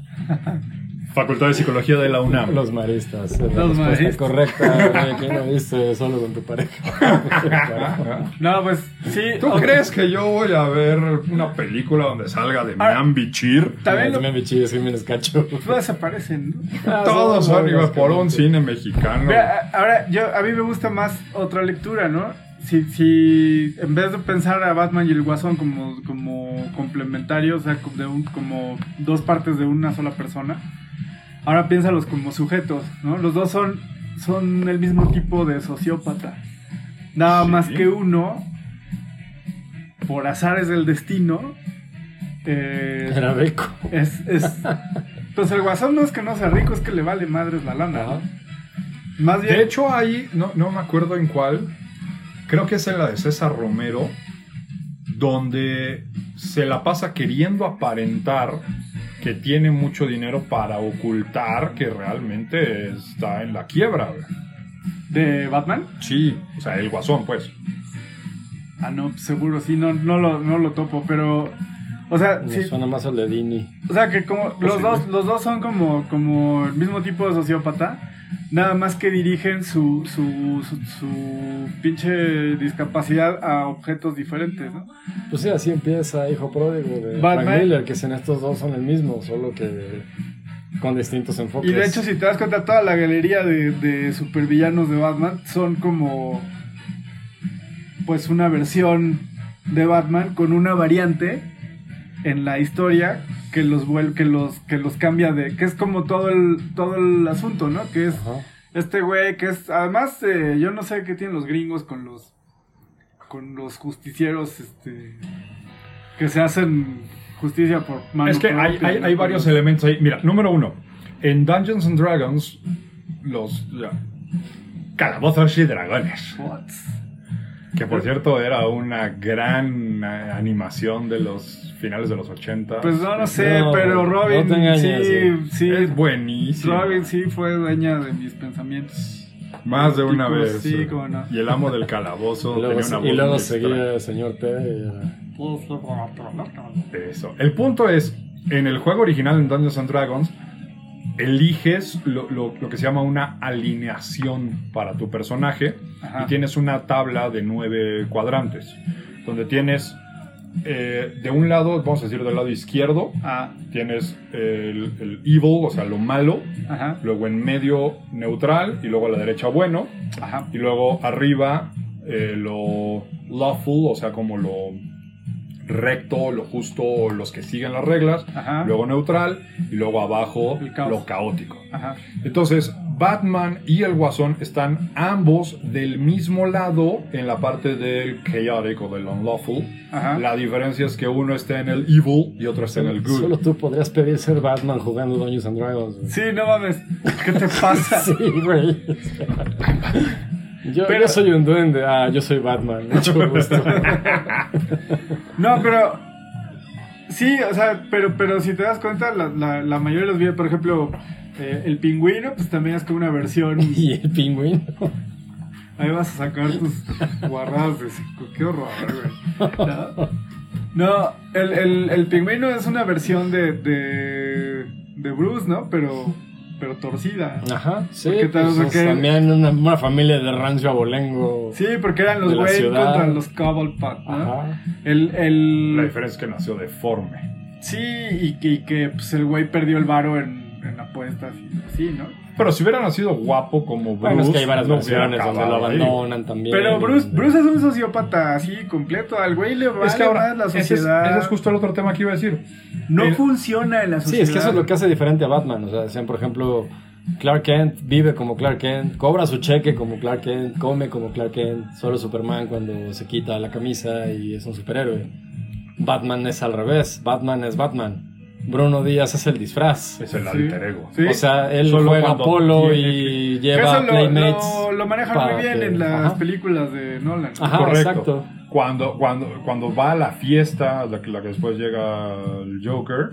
Facultad de Psicología de la UNAM. Los maristas. Es la Los maristas. correcta, ¿quién lo viste solo con tu pareja? No, pues sí. ¿Tú crees que yo voy a ver una película donde salga de Ah, Miam Bichir? También lo- También me chilles, Jiménez Cacho. todas se parecen, ¿no? Ah, Todos son son por un cine mexicano. Mira, ahora, yo, a mí me gusta más otra lectura, ¿no? Si, si en vez de pensar a Batman y el Guasón como, como complementarios, o sea, como, de un- como dos partes de una sola persona, ahora piénsalos como sujetos, ¿no? Los dos son, son el mismo tipo de sociópata. Nada Sí. más que uno, por azares del destino, eh, Era rico. es, es... Pues el Guasón no es que no sea rico, es que le vale madres la lana. Más bien... De hecho, ahí, no, no me acuerdo en cuál, creo que es en la de César Romero, donde se la pasa queriendo aparentar que tiene mucho dinero para ocultar que realmente está en la quiebra. güey. ¿De Batman? Sí, o sea, el guasón, pues. Ah, no, seguro, sí, no, no, lo, no lo topo, pero. O sea, Me sí, suena más al de Dini. o sea que como los Posible. dos, los dos son como, como el mismo tipo de sociópata, nada más que dirigen su, su, su, su pinche discapacidad a objetos diferentes, ¿no? Pues sí, así empieza Hijo Pródigo de Batman. Frank Miller, que en estos dos son el mismo, solo que con distintos enfoques. Y de hecho, si te das cuenta, toda la galería de, de supervillanos de Batman son como. Pues una versión de Batman con una variante en la historia que los vuel- que los que los cambia de que es como todo el todo el asunto no que es Ajá. este güey que es además eh, yo no sé qué tienen los gringos con los con los justicieros este que se hacen justicia por mano Es que hay, hay, hay varios elementos ahí. Mira, número uno. En Dungeons and Dragons, los ya, calabozos y dragones. What? Que por cierto era una gran eh, animación de los finales de los 80. Pues no, no sé, No, pero no Robin engañes, sí, sí, Es buenísimo. Robin sí fue dueña de mis pensamientos. Más de una Tipos, vez. sí, cómo no. Y el amo del calabozo Y luego, tenía una voz y luego seguía el señor T. y Eso. El punto es, en el juego original en Dungeons and Dragons, eliges lo, lo- lo que se llama una alineación para tu personaje Ajá. y tienes una tabla de nueve cuadrantes, donde tienes, eh, de un lado, vamos a decir del lado izquierdo, Ah, tienes el, el evil, o sea, lo malo, ajá, luego en medio neutral y luego a la derecha bueno, ajá. y luego arriba eh, lo lawful, o sea, como lo recto, lo justo, los que siguen las reglas, Ajá. luego neutral y luego abajo lo caótico. Entonces, Batman y el Guasón están ambos del mismo lado en la parte del chaotic o del unlawful. Ajá. La diferencia es que uno está en el evil y otro está en el good. Solo tú podrías pedir ser Batman jugando Dungeons and Dragons. güey. Sí, no mames. ¿Qué te pasa? Sí, güey. Yo, Pero- yo soy un duende. Ah, yo soy Batman. Mucho gusto. No, pero. Sí, o sea, pero, pero si te das cuenta, la, la, la mayoría de los videos, por ejemplo, eh, el pingüino, pues también es como una versión. y el pingüino. Ahí vas a sacar tus guarradas de cinco. Qué horror, güey. No, No, el, el, el pingüino es una versión de, de, de Bruce, ¿no? Pero, pero torcida. Ajá, sí. Porque tal- pues, porque- También una, una familia de rancio abolengo. Sí, porque eran los ciudad. contra los Cobblepot, ¿no? Ajá. El, el... La diferencia es que nació deforme. Sí, y que, y que pues, el güey perdió el varo en, en apuestas y así, ¿no? Pero si hubiera nacido guapo como Bruce, Bueno, es que hay varias no versiones donde lo ahí. abandonan también. Pero Bruce, Bruce es un sociópata así completo. Al güey le vale Es que ahora, más la ese es, sociedad. ese es justo el otro tema que iba a decir. No El- funciona en la Sí, sociedad. es que eso es lo que hace diferente a Batman. O sea, decían, por ejemplo, Clark Kent vive como Clark Kent, cobra su cheque como Clark Kent, come como Clark Kent, solo Superman cuando se quita la camisa y es un superhéroe. Batman es al revés, Batman es Batman. Bruno Díaz es el disfraz. Es el Sí. alter ego. Sí. O sea, él Solo juega polo tiene y Que lleva eso lo, Playmates. lo, lo manejan muy bien que- en las Ajá. películas de Nolan. Ajá. Correcto. exacto. Cuando, cuando, cuando va a la fiesta, la que, la que después llega el Joker,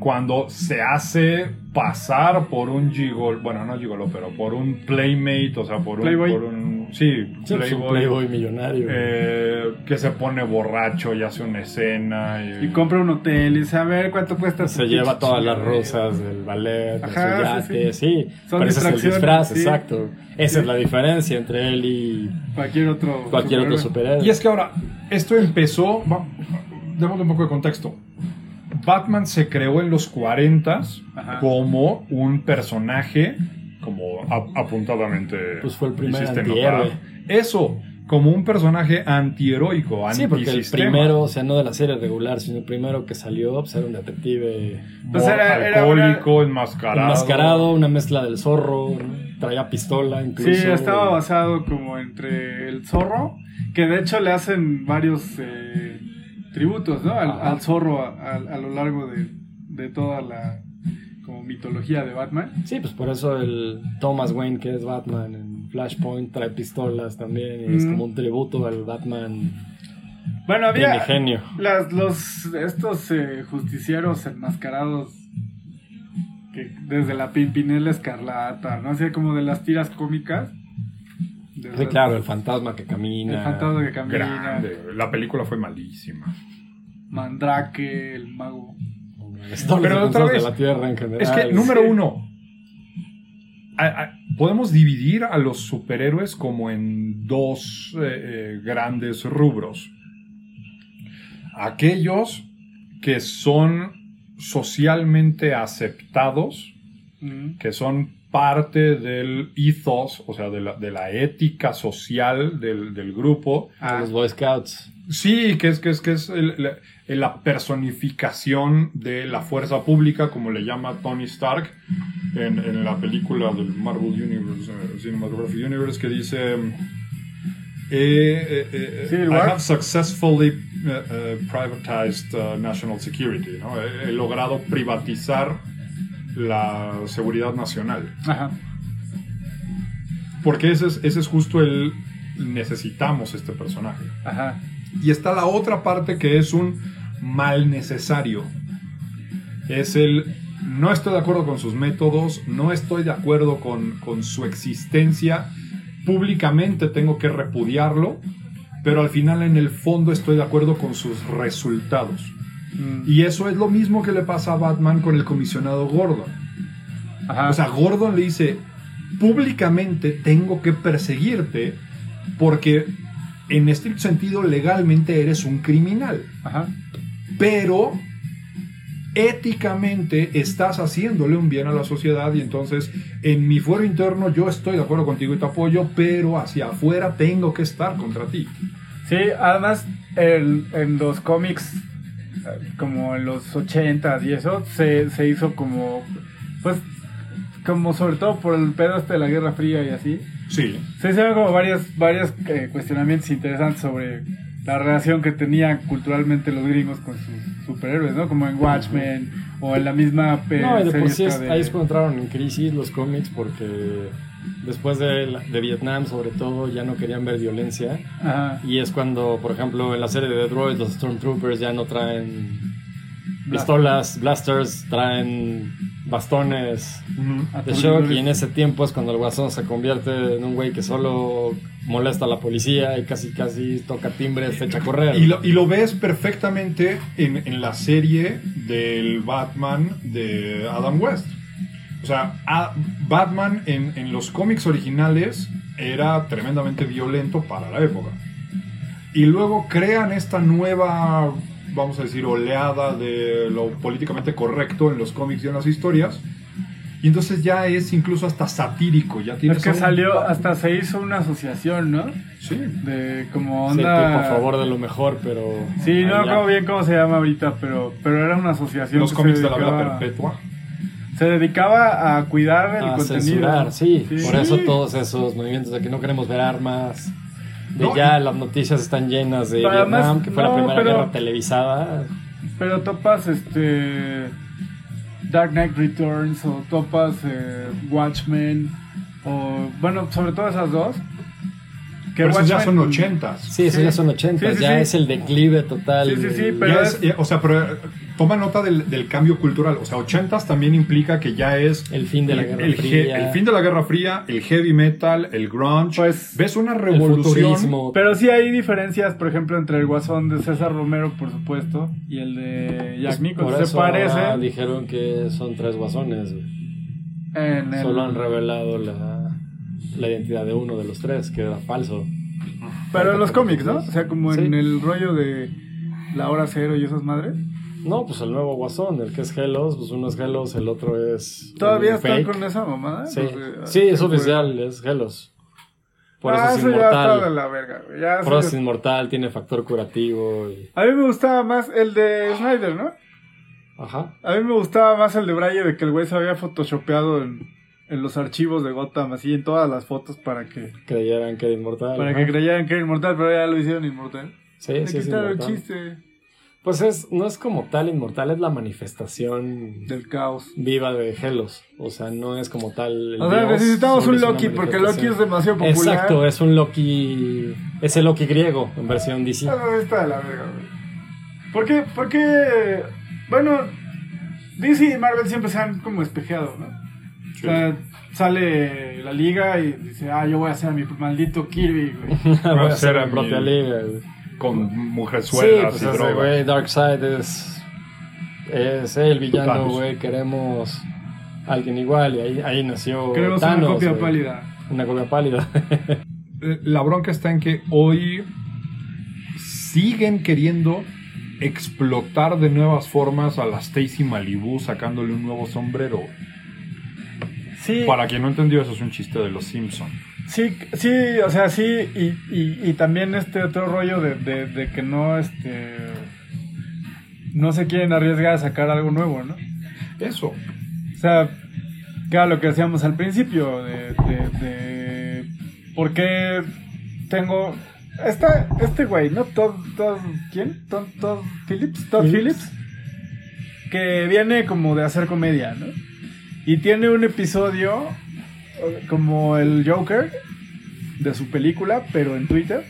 cuando se hace pasar por un gigolo, bueno, no gigolo, pero por un playmate, o sea, por un... Playboy. por un- sí, Sí, un playboy millonario. eh, que se pone borracho y hace una escena. Y, Y compra un hotel y dice, a ver cuánto cuesta. se lleva todas las chingadera?" rosas del ballet, de Ajá, su sí, yate, sí. Son Pero ese es el disfraz, sí. exacto. Esa Sí. es la diferencia entre él y Cualquier otro. cualquier otro superhéroe. superhéroe. Y es que ahora, esto empezó, va- démosle un poco de contexto. Batman se creó en los 40 Ajá. como un personaje, como apuntadamente. Pues fue el primer antihéroe. Eso, como un personaje antiheroico, Sí, porque el primero, o sea, no de la serie regular, sino el primero que salió, pues era un detective Pues era- era alcohólico, enmascarado. enmascarado, una mezcla del zorro, traía pistola incluso. Sí, estaba basado como entre el zorro, que de hecho le hacen varios eh, tributos, ¿no? Al, zorro a, a- a lo largo de, de toda la como mitología de Batman. Sí, pues por eso el Thomas Wayne, que es Batman en Flashpoint, trae pistolas también, y es como un tributo al Batman Bueno, había las, los estos eh, justicieros enmascarados que desde la Pimpinela Escarlata, ¿no? Así como de las tiras cómicas Sí, claro, el fantasma que camina. El fantasma que camina. Grande. La película fue malísima. Mandrake, el mago. Pero otra vez, de la Tierra en general. Es que, número sí. uno, a- a- podemos dividir a los superhéroes como en dos eh, eh, grandes rubros. Aquellos que son socialmente aceptados, Mm. que son parte del ethos, o sea, de la, de la ética social del, del grupo. A los Boy Scouts. Sí, que es, que es, que es el- la, la personificación de la fuerza pública, como le llama Tony Stark en, en la película del Marvel Universe, eh, Cinematographic Universe, que dice... eh, eh, eh, Civil I have successfully eh, eh, privatized uh, national security. ¿no? He, he logrado privatizar la seguridad nacional. Ajá. Porque ese es, ese es justo el... Necesitamos este personaje. Ajá. Y está la otra parte que es un mal necesario. Es el no estoy de acuerdo con sus métodos, no estoy de acuerdo con, con su existencia, públicamente tengo que repudiarlo, pero al final en el fondo estoy de acuerdo con sus resultados. Mm. Y eso es lo mismo que le pasa a Batman con el comisionado Gordon. Ajá. O sea, Gordon le dice, públicamente tengo que perseguirte porque en estricto sentido legalmente eres un criminal, Ajá. pero éticamente estás haciéndole un bien a la sociedad y entonces en mi fuero interno yo estoy de acuerdo contigo y te apoyo, pero hacia afuera tengo que estar contra ti. Sí, además el- en los cómics, como en los 80 y eso, se, se hizo como, pues, como sobre todo por el pedo este de la Guerra Fría y así, Sí, se hicieron como varios, varios eh, cuestionamientos interesantes sobre la relación que tenían culturalmente los gringos con sus superhéroes, ¿no? Como en Watchmen o en la misma eh, No, y de por sí es- de- ahí es cuando entraron en crisis los cómics porque después de, de Vietnam sobre todo ya no querían ver violencia Ajá. y es cuando por ejemplo en la serie de The Droids los Stormtroopers ya no traen pistolas, blasters, traen bastones de shock y en ese tiempo es cuando el guasón se convierte en un güey que solo molesta a la policía y casi casi toca timbres, se echa a correr. Y lo, y lo ves perfectamente en, en la serie del Batman de Adam West. O sea, a- Batman en, en los cómics originales era tremendamente violento para la época. Y luego crean esta nueva, vamos a decir, oleada de lo políticamente correcto en los cómics y en las historias. Y entonces ya es incluso hasta satírico. Ya tienes Es que salió, hasta se hizo una asociación, ¿no? Sí. De como Sí, onda... tipo a favor de lo mejor, pero... Sí, no recuerdo bien cómo se llama ahorita, pero, pero era una asociación. Los cómics de la vida perpetua. Se dedicaba a cuidar el a contenido. censurar, sí. Sí. Por eso todos esos movimientos de que no queremos ver armas, de No, ya las noticias están llenas de Vietnam, además, que fue no, la primera pero- guerra televisada. Pero topas este Dark Knight Returns o topas eh, Watchmen o bueno, sobre todo esas dos. Que Pero esos ya Watchmen- son ochentas. Sí, esos Sí. ya son 80, Sí, sí, ya sí. es el declive total. Sí, sí, sí, pero Ya es- es- ya- o sea, pero toma nota del, del cambio cultural. O sea, 80 también implica que ya es El fin de la Guerra el, Fría. el fin de la Guerra Fría, el heavy metal, el grunge. Pues, ves una revolución. Pero sí hay diferencias, por ejemplo, entre el Guasón de César Romero, por supuesto, y el de Jack Pues, Nicholson. Se parecen dijeron que son tres guasones. güey. en el- Solo han revelado la, la identidad de uno de los tres, que era falso. Pero en los cómics, ¿no? O sea, como en Sí. el rollo de la hora cero y esas madres. No, pues el nuevo guasón, el que es Helos, pues uno es Helos, el otro es. ¿Todavía un están con esa mamada? Sí, Los de- sí es pues, oficial, es Helos. Por ah, eso es eso ya de inmortal. la verga, güey. Ya Por eso es inmortal, tiene factor curativo. Y... A mí me gustaba más el de Snyder, ¿no? Ajá. A mí me gustaba más el de Braille de que el güey se había photoshopeado en, en los archivos de Gotham, así en todas las fotos para que Creyeran que era inmortal. para que creyeran que era inmortal, pero ya lo hicieron inmortal. Sí, Le sí, es quitaron el chiste Pues es, no es como tal inmortal, es la manifestación del caos. viva de Helos. O sea, no es como tal. el O sea, dios, necesitamos un Loki porque Loki es demasiado popular. Exacto, es un Loki. Es el Loki griego en versión DC. Eso está de la verga, güey. ¿Por qué? Porque, bueno, DC y Marvel siempre se han como espejeado, ¿no? O sea, sale la liga y dice, ah, yo voy a hacer a mi maldito Kirby, güey. Voy a a hacer ser la mi- propia liga, güey. Con Sí, mujerzuelas pues y droga. güey, Darkseid es, es el villano, güey. Queremos alguien igual y ahí, ahí nació Queremos Thanos, una copia pálida. Una copia pálida. Eh, La bronca está en que hoy siguen queriendo explotar de nuevas formas a la Stacy Malibu sacándole un nuevo sombrero. Sí, Para quien no entendió, eso es un chiste de los Simpson. Sí, sí, o sea, sí, y, y, y también este otro rollo de, de, de que no, este, no se quieren arriesgar a sacar algo nuevo, ¿no? Eso. O sea, que era lo que decíamos al principio, de, de, por qué tengo... Esta, este güey, ¿no? Todd, Todd- ¿quién? Todd, Todd Phillips, Todd Phillips. Que viene como de hacer comedia, ¿no? Y tiene un episodio como el Joker de su película, pero en Twitter,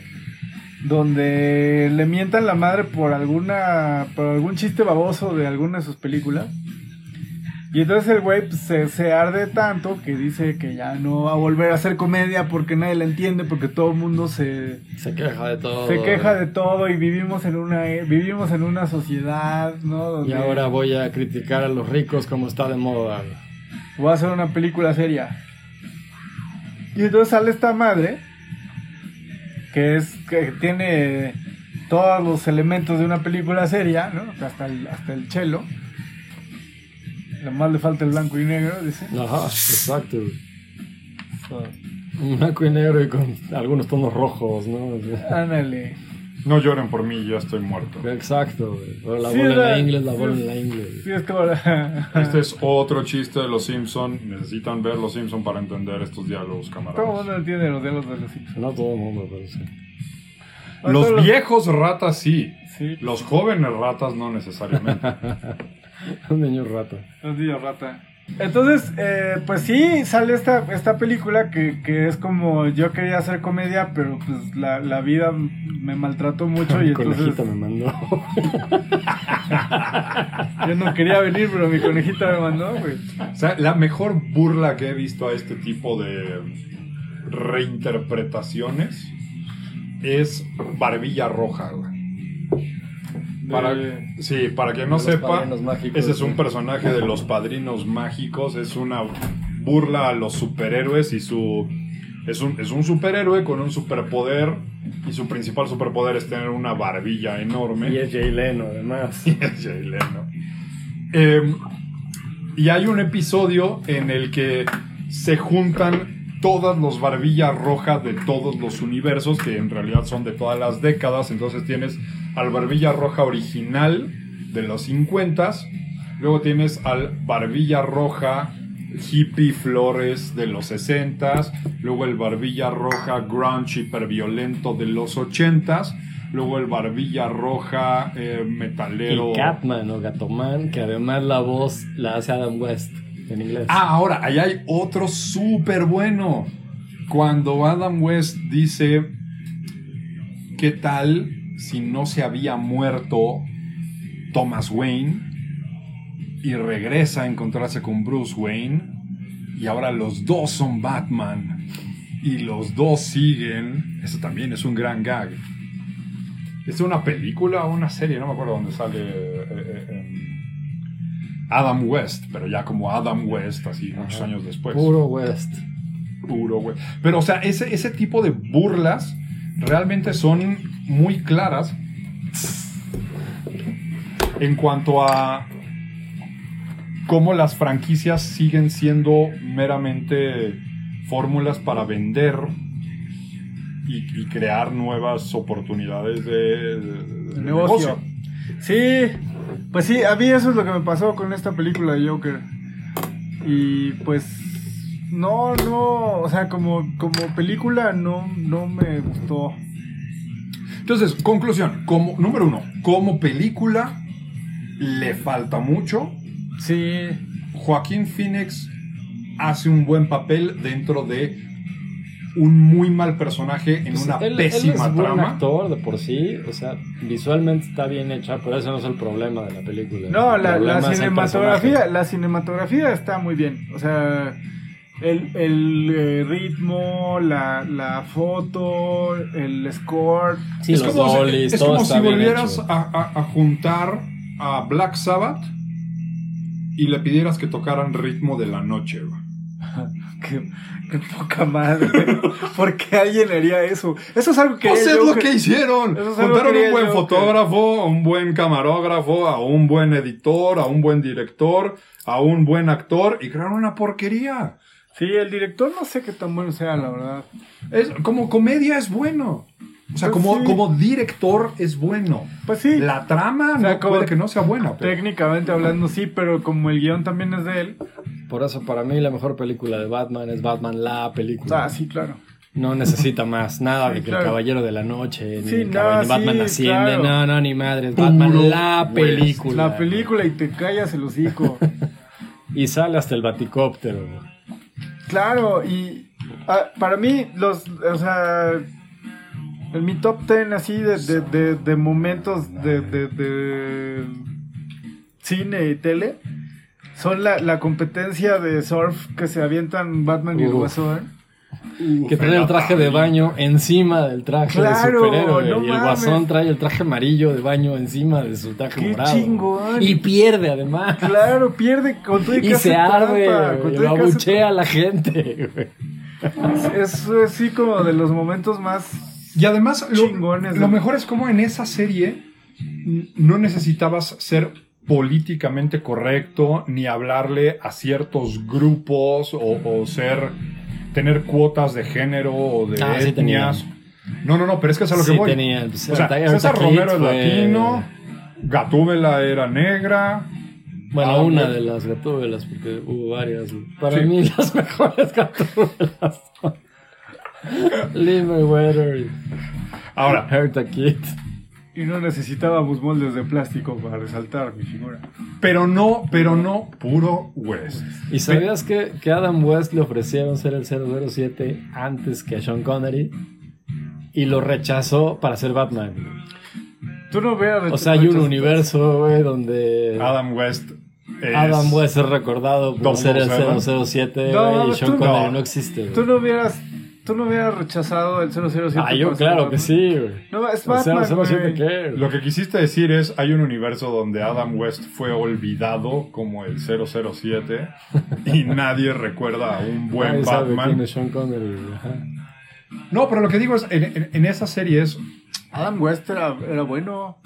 donde le mientan la madre por alguna por algún chiste baboso de alguna de sus películas. Y entonces el güey pues, se, se arde tanto que dice que ya no va a volver a hacer comedia porque nadie la entiende, porque todo el mundo se, Se queja de todo. se queja de todo y vivimos en una vivimos en una sociedad, ¿no? Y Donde ahora voy a criticar a los ricos como está de moda. voy a hacer una película seria. Y entonces sale esta madre que es que tiene todos los elementos de una película seria, ¿no? Hasta el, hasta el chelo. Nomás le falta el blanco y negro, dice. Ajá, exacto. Un blanco y negro y con algunos tonos rojos, ¿no? Ándale. No lloren por mí, ya estoy muerto. Exacto, güey. La Sí, bola en la- inglés, la sí, bola en la inglés. Sí, es como Este es otro chiste de los Simpson. Necesitan ver los Simpson para entender estos diálogos, Todo el camaradas. mundo entiende los diálogos de los Simpsons. No todo el mundo, pero sí. Los viejos ratas sí. Sí, Los jóvenes ratas no necesariamente. Un niño rata. los niños rata. Entonces, eh, pues sí, sale esta, esta película que, que es como yo quería hacer comedia, pero pues la, la vida me maltrató mucho y Mi entonces conejita me mandó. yo no quería venir, pero mi conejita me mandó, güey. O sea, la mejor burla que he visto a este tipo de reinterpretaciones es Barbilla Roja, güey. Para, De- sí, para quien no sepa, Mágicos, ese es un personaje de los padrinos mágicos. Es una burla a los superhéroes y su. Es un, es un superhéroe con un superpoder. Y su principal superpoder es tener una barbilla enorme. Y es Jay Leno, además. Es Jay Leno. Eh, y hay un episodio en el que se juntan todas los barbillas rojas de todos los universos, que en realidad son de todas las décadas. Entonces tienes al barbilla roja original de los 50, luego tienes al barbilla roja hippie flores de los 60, luego el barbilla roja grunge hiperviolento de los 80, luego el barbilla roja eh, metalero. Y Catman o Gatoman, que además la voz la hace Adam West Ah, ahora, ahí hay otro súper bueno. Cuando Adam West dice, ¿qué tal si no se había muerto Thomas Wayne y regresa a encontrarse con Bruce Wayne y ahora los dos son Batman y los dos siguen? Eso también es un gran gag. ¿Es una película o una serie? No me acuerdo dónde sale. eh, eh, Adam West, pero ya como Adam West, así muchos años después. Puro West. Puro, güey. Pero, o sea, ese, ese tipo de burlas realmente son muy claras en cuanto a cómo las franquicias siguen siendo meramente fórmulas para vender y, y crear nuevas oportunidades de, de- de El negocio. Sí, pues sí, a mí eso es lo que me pasó con esta película de Joker. Y pues no, no, o sea, como, como película no, no me gustó. Entonces, conclusión, como número uno, como película le falta mucho. Sí, Joaquín Phoenix hace un buen papel dentro de un muy mal personaje en una Él- él pésima es buen trama. actor de por sí, o sea, visualmente está bien hecha, pero ese no es el problema de la película. No, la, es cinematografía, la cinematografía está muy bien. O sea, el, el, eh, ritmo, la, la foto, el score. Sí, es los como, si- dollies, es todo como está si bien volvieras a, a- a juntar a Black Sabbath y le pidieras que tocaran ritmo de la noche. Qué, poca madre. ¿Por qué alguien haría eso? Eso es algo que. Pues es yo lo que hicieron. Es Juntaron un buen yo fotógrafo, a un buen camarógrafo, a un buen editor, a un buen director, a un buen actor y crearon una porquería. Sí, el director no sé qué tan bueno sea, la verdad. Es, como comedia es bueno. O sea, Pues como, sí. como director es bueno. Pues sí. La trama O sea, no como- puede que no sea buena. pero- Técnicamente hablando, sí, pero como el guion también es de él. Por eso, para mí, la mejor película de Batman es Batman la película. Ah, sí, claro. No necesita más, nada Sí, de que claro. el Caballero de la Noche, ni, Sí, el no, ni Batman sí, asciende, claro. no, no, ni madre, es Batman Puro la película. La película y te callas el hocico. Y sale hasta el baticóptero. Claro, y ah, para mí, los, o sea, en mi top 10 así de, de, de, de momentos de, de, de cine y tele, son la, la competencia de surf que se avientan Batman y el Uf. Guasón. Que trae el traje de baño encima del traje Claro, de superhéroe. no y el mames. guasón trae el traje amarillo de baño encima de su traje ¡Qué morado. chingón! Y pierde además. Claro, pierde con todo y, se arde, trampa, y lo abuchea a la gente. güey. trampa. Es así como de los momentos más Y además, lo, Chingones, lo ¿no? mejor es como en esa serie no necesitabas ser políticamente correcto ni hablarle a ciertos grupos o, o ser tener cuotas de género o de Ah, sí etnias. no, no, no, pero es que es a lo que voy. tenía, pues, o sea, Eartha- César Eartha Romero es fue- latino, Gatúbela era negra. Bueno, Ah, una de las gatúbelas, porque hubo varias. Para Sí. mí, las mejores gatúbelas son Lee Mayweather y Ahora, Hertha Kitt. Y no necesitábamos moldes de plástico para resaltar mi figura. pero no, pero no puro West. ¿Y sabías que, que Adam West le ofrecieron ser el 007 antes que a Sean Connery? Y lo rechazó para ser Batman. Tú no veas. O sea, hay un universo, güey, donde Adam West es... Adam West es recordado por ser el 007. 007, No, güey, y Sean Connery no. no, existe. Tú no hubieras. Tú no hubieras rechazado el 007. Ah, yo claro Batman. que sí, güey. No, es El Batman. 007 güey. qué? Lo que quisiste decir es, hay un universo donde Adam West fue olvidado como el 007 y nadie recuerda a un buen Batman. Sean Connery. No, pero lo que digo es, en, en- en esa serie es, Adam West era, era bueno.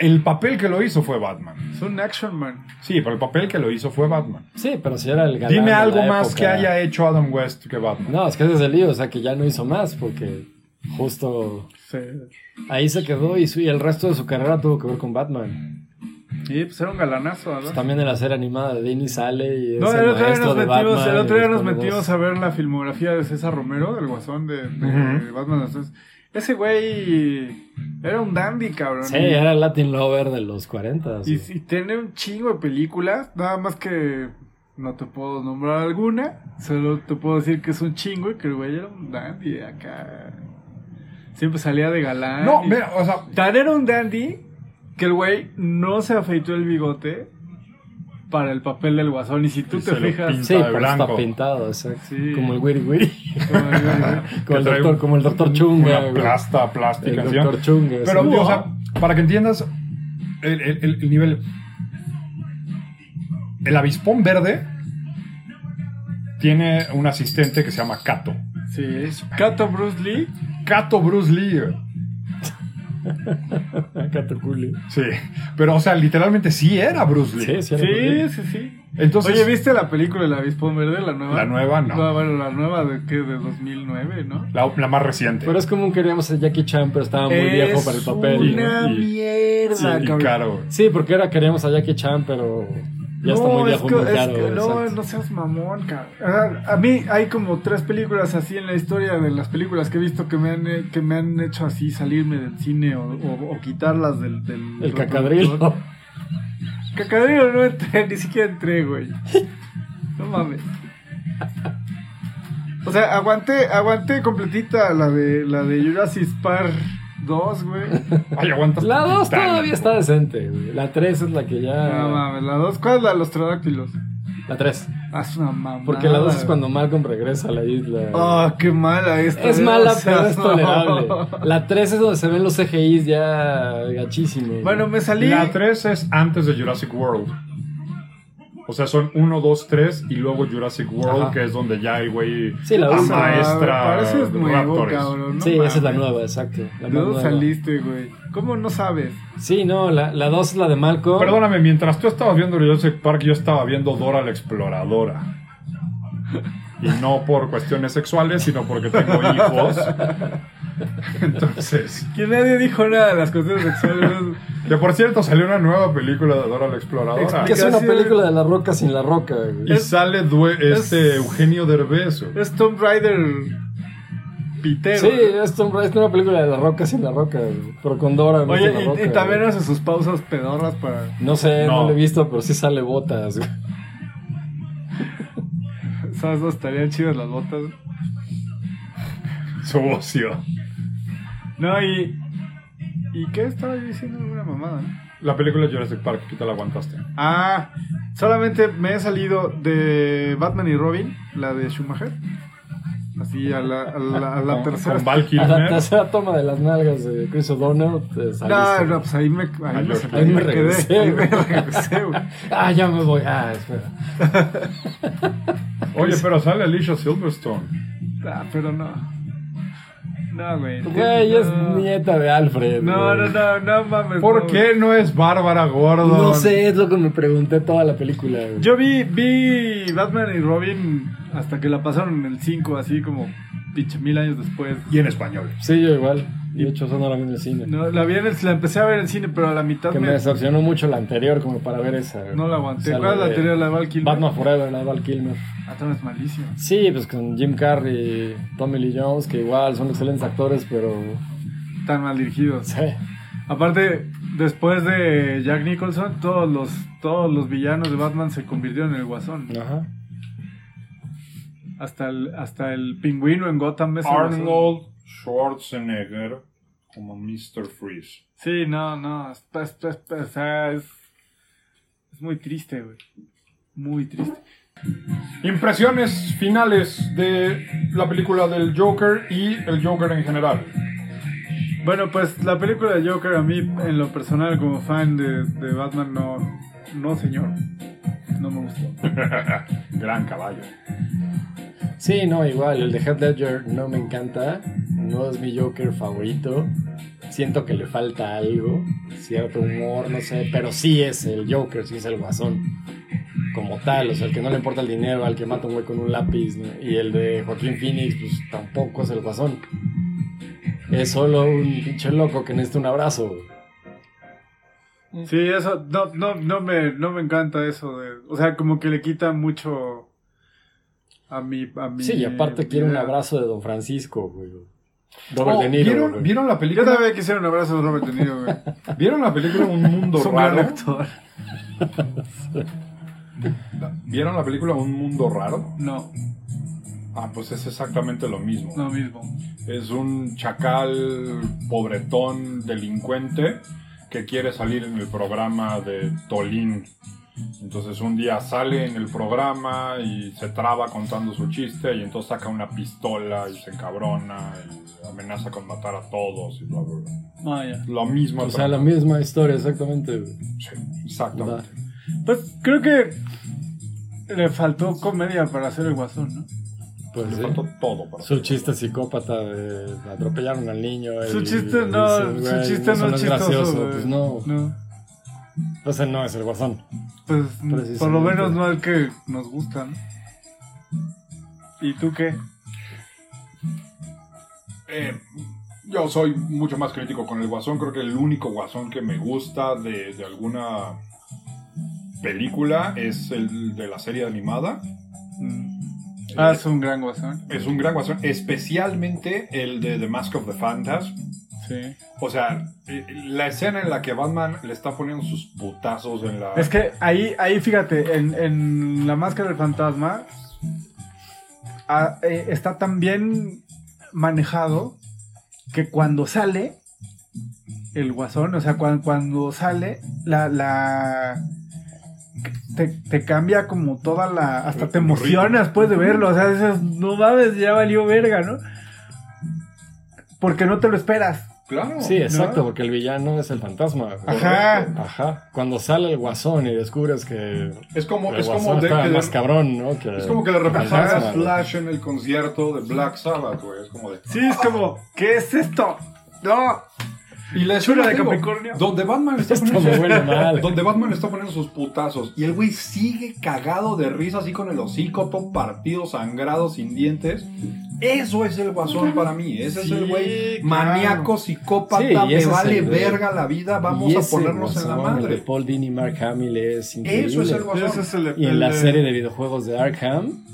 El papel que lo hizo fue Batman. Es un action man. Sí, pero el papel que lo hizo fue Batman. Sí, pero si era el galán Dime de algo la más época. que haya hecho Adam West que Batman. No, es que ese es el lío, o sea, que ya no hizo más, porque justo Sí. ahí se quedó y, su- y el resto de su carrera tuvo que ver con Batman. Sí, pues era un galanazo, ¿verdad? Pues también en la serie animada de Disney sale y es No, el el otro día maestro nos de metimos, Batman. el otro y día nos metimos a ver la filmografía de César Romero, del guasón de, de Ujú. Batman. Entonces, ese güey era un dandy, cabrón. Sí, Y- era el Latin Lover de los 40. Y, sí. y tiene un chingo de películas, nada más que no te puedo nombrar alguna, solo te puedo decir que es un chingo y que el güey era un dandy acá. Siempre salía de galán. No, y- mira, o sea, Tan era un dandy que el güey no se afeitó el bigote para el papel del guasón. Y si tú Y te fijas. Sí, pero está pintado. Sí. Como el Wiri Wiri. como el- como, el trae doctor, como el doctor Chunga. una plasta plástica. ¿sí? doctor Chunga. Pero, sí. o sea, para que entiendas el, el- el- el nivel. El avispón verde tiene un asistente que se llama Kato. sí, es Kato Bruce Lee. Kato Bruce Lee. güey. Catoculi. Sí. Pero, o sea, literalmente sí era Bruce Lee. Sí, sí, era Bruce Lee. Sí. Entonces, Oye, ¿viste la película El Avispón Verde? La nueva. La nueva, no. bueno, la nueva de qué? De 2009, ¿no? la, la más reciente. Pero es común queríamos a Jackie Chan, pero estaba muy viejo para el papel. Una Y- mierda, Sí, y cabrón. caro. güey. Sí, porque ahora queríamos a Jackie Chan, pero ya está muy viejo, es que- muy es caro. que no, no seas mamón, cabrón. Sea, A mí hay como tres películas así en la historia de las películas que he visto que me han, eh, que me han hecho así salirme del cine o, o- o quitarlas del, del El cacadrilo. Cacadrilo no entré, ni siquiera entré, güey. No mames. O sea, aguanté, aguanté completita la de la de Jurassic Park 2, güey. Ay, aguantas. La 2 tantito. todavía está decente, güey. La 3 es la que ya. No mames, la 2, ¿cuál es la de los pterodáctilos? La 3. Ah, es una mamada. Porque la 2 es cuando Malcolm regresa a la isla. Ah, qué mala esta. es mala, pero es no. tolerable. La 3 es donde se ven los CGIs ya gachísimos. Bueno, me salí. La 3 es antes de Jurassic World. O sea, son 1, 2, 3 y luego Jurassic World, Ajá. que es donde ya el güey Sí, la usa. maestra Pareces nuevo, cabrón. no sí, esa es la nueva, exacto. La ¿De dónde saliste, güey? ¿Cómo no sabes? Sí, no, la, la 2 es la de Malcolm. Perdóname, mientras tú estabas viendo Jurassic Park, yo estaba viendo Dora la Exploradora. Y no por cuestiones sexuales, sino porque tengo hijos. Entonces, Que nadie dijo nada de las cuestiones sexuales. Que por cierto, salió una nueva película de Dora la Exploradora. Que es una película de la roca sin la roca, güey. Y sale due- este es- Eugenio Derbez. es Tomb Raider pitero. Sí, es Tomb Raider, es una película de la roca sin la roca, güey. pero con Dora. no Oye, sin la y, roca, y también güey. hace sus pausas pedorras para. No sé, no. No. lo he visto, pero sí sale botas, güey. ¿Sabes dónde estarían chidas las botas? Su ocio. No, y. ¿Y qué estaba yo diciendo? Una mamada, ¿no? La película Jurassic Park, ¿qué te la aguantaste? Ah, solamente me he salido de Batman y Robin, la de Schumacher. Así a la, a la, a la Con- tercera. Con Val A la tercera toma de las nalgas de Chris O'Donnell, te No, saliste. no, pues ahí me, ahí Ah, me, yo- ahí ahí me me quedé. regresé, Ahí me güey. regresé, güey. Ah, ya me voy. Ah, espera. Oye, pero sale Alicia Silverstone. Ah, pero no. No, güey. Güey, es no. nieta de Alfred. No, no, no, no mames. ¿Por no. qué no es Bárbara Gordon? No sé, es lo que me pregunté toda la película, güey. Yo vi, vi Batman y Robin hasta que la pasaron en el 5, así como pinche mil años después. Y en español. Sí, yo igual. Y de hecho, eso no la vi en el cine. No, la, vi en el- la empecé a ver en el cine, pero a la mitad que me me, decepcionó mucho la anterior, como para ver esa. no la aguanté. O sea, ¿Cuál es la de anterior? La de Val Kilmer. Batman Forever, la de Val Kilmer. Ah, también es malísima. Sí, pues con Jim Carrey, Tommy Lee Jones, que igual son excelentes actores, pero. Tan mal dirigidos. Sí. Aparte, después de Jack Nicholson, todos los, todos los villanos de Batman se convirtieron en el guasón. Ajá. Hasta el, hasta el pingüino en Gotham es el guasón. Arnold Schwarzenegger como Mr. Freeze. Sí, no, no. Es, es- es- muy triste, güey. Muy triste. Impresiones finales de la película del Joker y el Joker en general. Bueno, pues la película de Joker a mí, en lo personal, como fan de, de Batman, no, no señor. No me gustó. Gran caballo. Sí, no, igual, el de Heath Ledger no me encanta. No es mi Joker favorito. Siento que le falta algo, cierto humor, no sé, pero sí es el Joker, sí es el guasón. Como tal, o sea, el que no le importa el dinero, al que mata un güey con un lápiz, ¿no? y el de Joaquín Phoenix, pues tampoco es el guasón. Es solo un pinche loco que necesita un abrazo. Sí, eso, no, no, no, me, no me encanta eso. De, o sea, como que le quita mucho a mi. A mi Sí, y aparte quiere un abrazo de Don Francisco, güey. Robert Oh, De Niro. ¿vieron, güey. ¿Vieron la Yo película? también quisiera un abrazo de Robert De Niro, güey. ¿Vieron la película Un Mundo Es un gran Raro? actor. ¿Vieron la película Un Mundo Raro? No, Ah, pues es exactamente lo mismo. lo mismo. Es un chacal pobretón delincuente que quiere salir en el programa de Tolín. Entonces un día sale en el programa y se traba contando su chiste y entonces saca una pistola y se encabrona y amenaza con matar a todos y bla bla bla. Ah, ya. Lo mismo. O sea, la misma historia, exactamente. Sí, exactamente. Pues creo que le faltó comedia para hacer el guasón, ¿no? Pues Le sí. faltó todo para Su chiste psicópata de atropellaron al niño. Su y- chiste no, dices, su güey, chiste eso no es chistoso, gracioso. Pues no, No. Pues él no es el guasón. Pues por lo menos no el que nos gusta, ¿no? ¿Y tú qué? Eh, yo soy mucho más crítico con el Guasón. Creo que el único Guasón que me gusta de, de alguna película es el de la serie animada. Mm. Ah, es un gran guasón. Es un gran Guasón, especialmente el de The Mask of the Phantasm. Sí. O sea, eh, la escena en la que Batman le está poniendo sus putazos en la... Es que ahí, ahí fíjate, en, en La Máscara del Fantasma, ah, eh, está tan bien manejado que cuando sale el guasón, o sea, cuando, cuando sale la, la te, te cambia como toda la, hasta te emocionas después de verlo, o sea, dices, no mames, ya valió verga, ¿no? Porque no te lo esperas. Claro. Sí, exacto, ¿no? porque el villano es el fantasma. Ajá. Ajá. Cuando sale el guasón y descubres que Es como, el es como de, que de- más cabrón, ¿no? Que es como que fantasma, güey. Slash en el concierto de Black Sabbath, güey. Es como de. Sí, es como, ¿qué es esto? No. Y la escena, de Capricornio. Donde Batman está Esto poniendo huele mal. Donde Batman está poniendo sus putazos. Y el güey sigue cagado de risa, así con el hocico todo partido, sangrado, sin dientes. Eso es el guasón para mí. Ese es el güey claro. maníaco, psicópata, Sí, me vale verga la vida, vamos Y a ponernos en la el madre. de Paul Dini y Mark Hamill es increíble. Eso es el guasón. Ese es el- Y en el la serie de videojuegos de Arkham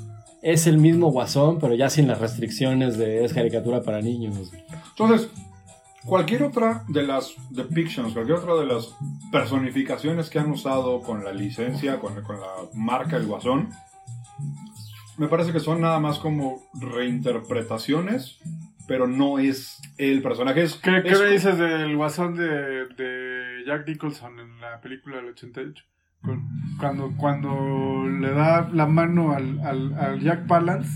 es el mismo guasón, pero ya sin las restricciones de es caricatura para niños. Entonces, cualquier otra de las depictions, cualquier otra de las personificaciones que han usado con la licencia, con, con la marca El Guasón, me parece que son nada más como reinterpretaciones, pero no es el personaje. Es, ¿Qué, qué me dices del guasón de, de Jack Nicholson en la película del 88? Con- Cuando, cuando le da la mano al, al, al Jack Palance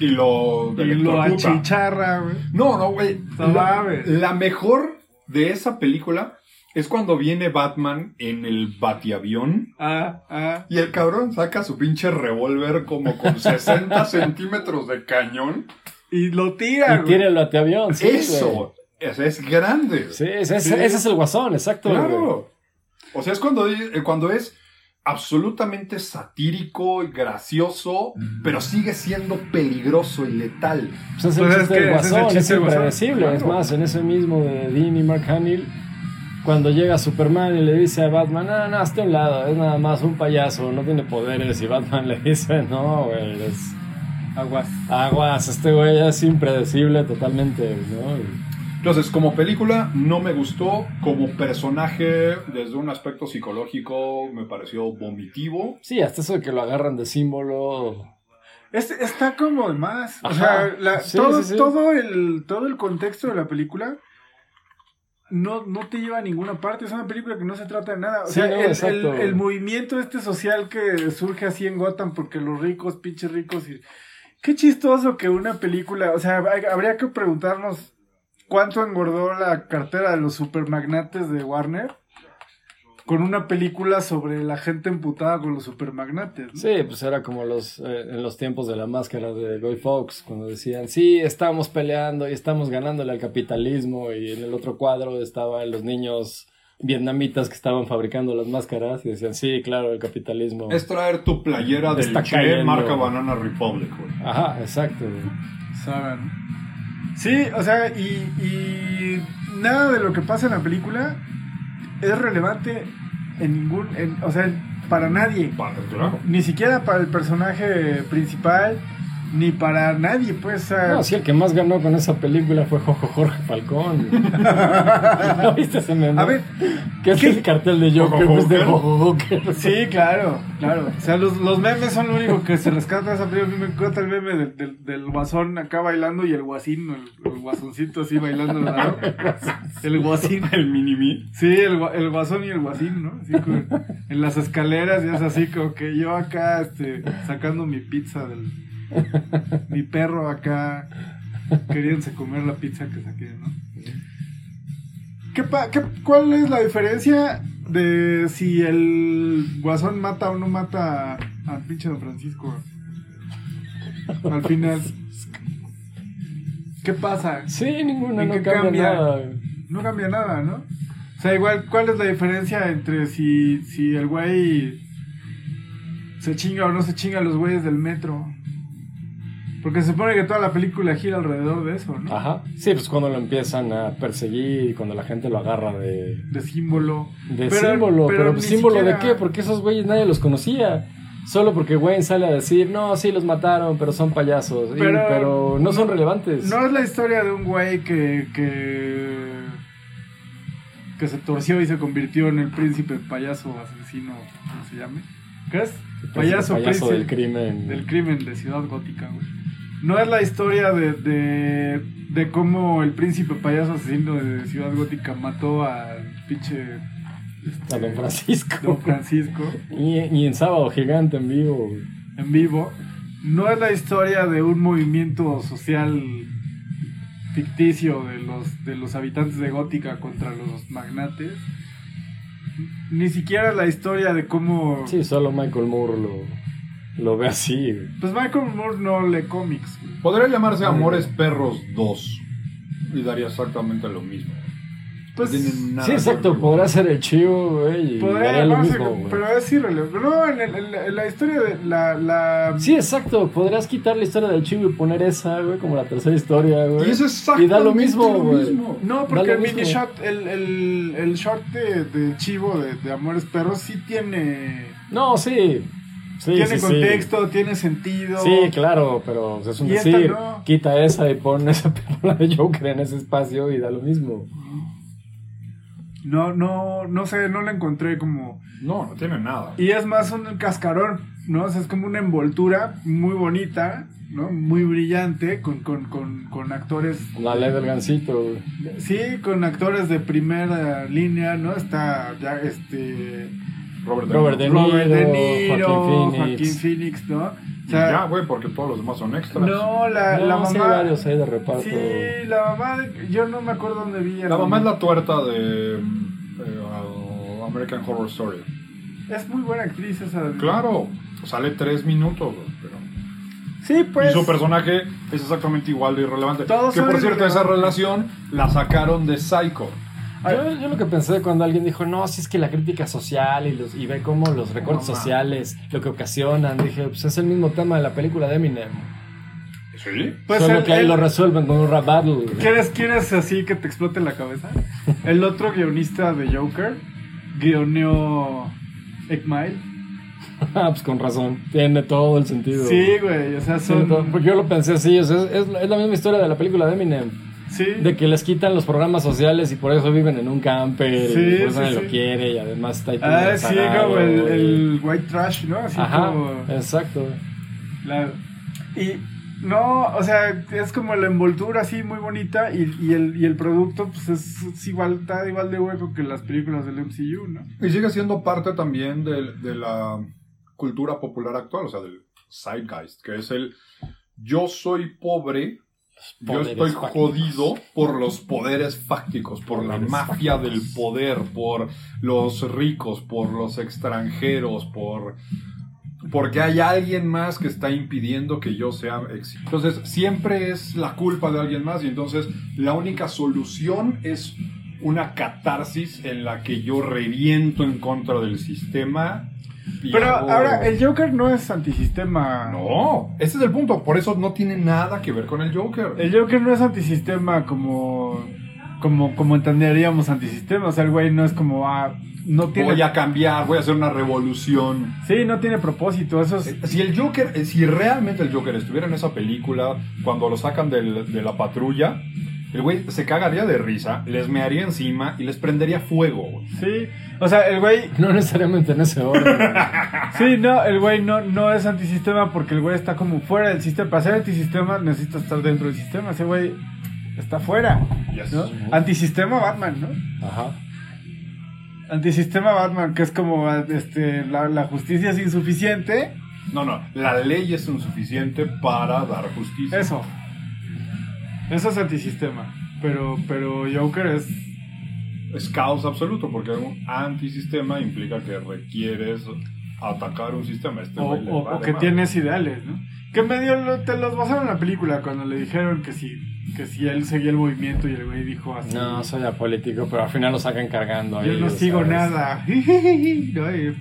Y lo, y lo achicharra, güey. No, no, güey. La, la mejor de esa película es cuando viene Batman en el batiavión. Ah, ah. Y el cabrón saca su pinche revólver como con 60 centímetros de cañón. Y lo tira, Y güey. tiene el avión, sí. güey. Eso es, es grande. Sí, ese, ese- Sí. ese es el guasón, exacto. güey. claro. O sea, es cuando, eh, cuando es absolutamente satírico y gracioso, pero sigue siendo peligroso y letal. Pues es el Pues es chiste que del ese es el guasón, es, chiste guasón, impredecible. claro. Es más, en ese mismo de Dean y Mark Hamill, cuando llega Superman y le dice a Batman, no, no, hazte a un lado, es nada más un payaso, no tiene poderes. Y Batman le dice, no, güey, es Aguas. aguas, este güey es impredecible totalmente, ¿no? Y- Entonces, como película, no me gustó. Como personaje, desde un aspecto psicológico, me pareció vomitivo. Sí, hasta eso de que lo agarran de símbolo. Este está como de más. O sea, la- Sí, todo, sí, sí. Todo, el, todo el contexto de la película no, no te lleva a ninguna parte. Es una película que no se trata de nada. O Sí, sea, no, el, el, movimiento este social que surge así en Gotham porque los ricos, pinches ricos. y Qué chistoso que una película. O sea, hay- habría que preguntarnos cuánto engordó la cartera de los supermagnates de Warner. Con una película sobre la gente emputada con los supermagnates. ¿no? Sí, pues era como los eh, en los tiempos de la máscara de Guy Fawkes, cuando decían, sí, estamos peleando y estamos ganándole al capitalismo, y en el otro cuadro estaban los niños vietnamitas que estaban fabricando las máscaras y decían, sí, claro, el capitalismo. Es traer tu playera del Che marca Banana Republic, güey. Ajá, exacto. güey. saben. Sí, o sea, y, y nada de lo que pasa en la película es relevante en ningún, en- o sea, para nadie. Claro. Ni siquiera para el personaje principal, ni para nadie, pues. sea, No, sí, el que más ganó con esa película fue Jojo Jorge Falcón. ¿No viste ese meme? A ver, ¿Qué es ¿qué? el cartel de Joker? ¿Jojo Pues de. Sí, claro, claro. O sea, los, los memes son lo único que se rescata de esa película. A mí me encanta el meme del, del, del guasón acá bailando y el guasín, el, el guasoncito así bailando lado. El guasín. El mini Sí, el, gua- el guasón y el guasín, ¿no? Así como en las escaleras ya es así como que yo acá este, sacando mi pizza del... Mi perro acá queriéndose comer la pizza que saqué, ¿no? ¿Qué pa- qué- ¿Cuál es la diferencia de si el guasón mata o no mata a, a pinche Don Francisco? Al final. ¿Qué pasa? Sí, ninguna, ¿En no cambia, cambia? nada. No cambia nada, ¿no? O sea, igual, ¿cuál es la diferencia entre si, si el güey se chinga o no se chinga a los güeyes del metro? Porque se supone que toda la película gira alrededor de eso, ¿no? Ajá. Sí, pues cuando lo empiezan a perseguir y cuando la gente lo agarra de, De símbolo. de Pero- símbolo. pero símbolo siquiera- de qué? Porque esos güeyes nadie los conocía. Solo porque Wayne sale a decir, no, sí los mataron, pero son payasos. Y- Pero- no son relevantes. No es la historia de un güey que, que, que se torció y se convirtió en el príncipe payaso asesino, ¿cómo se llame? ¿Qué es? Payaso, payaso príncipe del crimen. del crimen de Ciudad Gótica, güey. No es la historia de, de, de cómo el príncipe payaso asesino de Ciudad Gótica mató al pinche A Don Francisco. Don Francisco Y, y en Sábado Gigante en vivo. en vivo. No es la historia de un movimiento social ficticio de los, de los habitantes de Gótica contra los magnates. Ni siquiera la historia de cómo... Sí, solo Michael Moore lo, lo ve así. güey. Pues Michael Moore no lee cómics. güey. Podría llamarse Amores Perros 2 y daría exactamente lo mismo. Pues, no Sí, exacto, podrá ser el chivo, güey, Podría lo llamarse, mismo, güey. pero es irrelevante. No, en, el- en la- en la historia de la... la Sí, exacto, podrías quitar la historia del chivo y poner esa, güey, como la tercera historia, güey. Y es exactamente Y da lo mismo, lo güey. mismo. No, porque el mini shot, el, el, el short de, de Chivo de, de Amores Perros sí tiene... No, sí. Sí, tiene sí, sí. contexto, tiene sentido. Sí, claro, pero es un decir. no. Quita esa y pon esa película de Joker en ese espacio y da lo mismo. No, no, no sé, no la encontré como... No, no tiene nada. Y es más un cascarón, ¿no? O sea, es como una envoltura muy bonita, ¿no? Muy brillante, con, con, con, con actores... La ley del gancito, güey. Sí, con actores de primera línea, ¿no? Está ya este... Robert De Robert Niro. De Robert De Niro, Niro, Joaquin Joaquin Phoenix. Phoenix, ¿no? O Y sea, ya, güey, porque todos los demás son extras. no, la, No, la sí hay mamá... varios ahí de reparto. Sí, la mamá, yo no me acuerdo dónde vi. La mamá es la tuerta de eh, American Horror Story. Es muy buena actriz esa. Claro, sale tres minutos, güey, pero... Sí, pues. y su personaje es exactamente igual de irrelevante. Todos que por cierto, esa relación la sacaron de Psycho. Yo, yo lo que pensé cuando alguien dijo, no, si es que la crítica social y, los, y ve cómo los recortes No, sociales lo que ocasionan, dije, pues es el mismo tema de la película de Eminem. ¿Sí? Pues Solo el- que ahí el- lo resuelven con un rap battle. güey. ¿Quieres, ¿Quieres así que te explote la cabeza? El otro guionista de Joker guioneó Egg Mile. Ah, pues con razón, tiene todo el sentido. Sí, güey, o sea, son. Porque yo lo pensé así, o sea, es, es la- es la misma historia de la película de Eminem. Sí. De que les quitan los programas sociales y por eso viven en un camper Sí, y por eso sí, nadie sí. lo quiere y además está ahí todo Ah, sí, como el, white trash, ¿no? Así Ajá, como. exacto. la- y no, o sea, es como la envoltura así muy bonita y, y el, y el producto pues es, es igual, está igual de hueco que las películas del MCU, ¿no? Y sigue siendo parte también de, de la cultura popular actual, o sea, del zeitgeist, que es el yo soy pobre, yo estoy fácticos. jodido por los poderes fácticos, por la mafia fácticos. del poder, por los ricos, por los extranjeros, por porque hay alguien más que está impidiendo que yo sea exitoso. Entonces, siempre es la culpa de alguien más y entonces la única solución es una catarsis en la que yo reviento en contra del sistema. Pero ahora, el Joker no es antisistema. No, ese es el punto. Por eso no tiene nada que ver con el Joker. El Joker no es antisistema como, como, como entenderíamos antisistema. O sea, el güey no es como, ah, no tiene... Voy a cambiar, voy a hacer una revolución. Sí, no tiene propósito. Eso es... Si el Joker, eh, si realmente el Joker estuviera en esa película, cuando lo sacan del- de la patrulla, el güey se cagaría de risa, les mearía encima y les prendería fuego. güey. Sí. O sea, el güey... No necesariamente en ese orden. Sí, no, el güey no, no es antisistema porque el güey está como fuera del sistema. Para ser antisistema necesita estar dentro del sistema. Ese güey está fuera. Yes. ¿no? Antisistema Batman, ¿no? Ajá. Antisistema Batman, que es como este, la, la justicia es insuficiente. No, no, la ley es insuficiente para dar justicia. Eso. Eso es antisistema. Pero, pero Joker es. Es caos absoluto, porque un antisistema implica que requieres atacar un sistema. Este O, güey le o- vale o que tienes ideales, ¿no? Que medio lo- te los basaron en la película cuando le dijeron que si, que si él seguía el movimiento y el güey dijo así. No, soy apolítico, pero al final lo sacan cargando ahí. Yo no sigo ¿sabes? nada. ¿no? Y es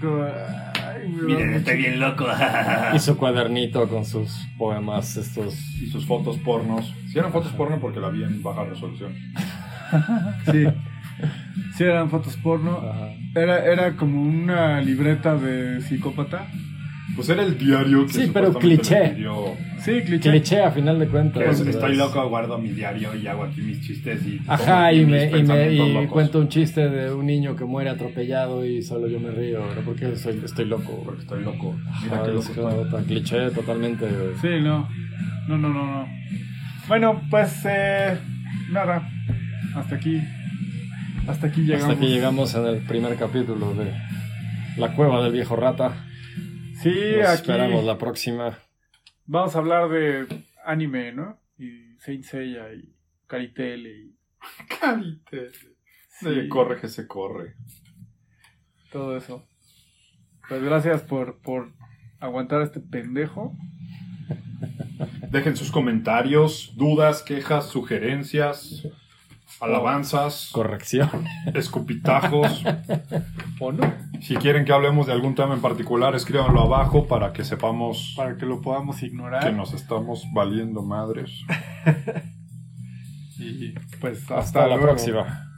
da mucho- bien loco. Y su cuadernito con sus poemas estos. y sus fotos pornos. Si eran fotos porno porque la vi en baja resolución. Sí. Sí, eran fotos porno. Era, era como una libreta de psicópata. Pues era el diario que Sí, pero cliché. Sí, cliché. Cliché a final de cuentas. Pues, ¿sabes? estoy loco, guardo mi diario y hago aquí mis chistes y. Ajá, y me, y me y cuento un chiste de un niño que muere atropellado y solo yo me río, ¿no? Porque soy, estoy loco. Porque estoy loco. Mira Ajá, qué es loco como estoy. tan cliché totalmente. güey. Sí, no. No, no, no, no. Bueno, pues eh, nada. Hasta aquí. Hasta aquí llegamos. Hasta aquí llegamos en el primer capítulo de La Cueva del Viejo Rata. Sí, Nos aquí esperamos la próxima. vamos a hablar de anime, ¿no? Y Saint Seiya y Caritele y Carite. Sí. corre que se corre. todo eso. Pues gracias por, por aguantar a este pendejo. Dejen sus comentarios, dudas, quejas, sugerencias, alabanzas, Corrección. escupitajos. ¿O no? Si quieren que hablemos de algún tema en particular, escríbanlo abajo para que sepamos Para que lo podamos ignorar. que nos estamos valiendo madres. Y pues hasta, Hasta la luego. próxima.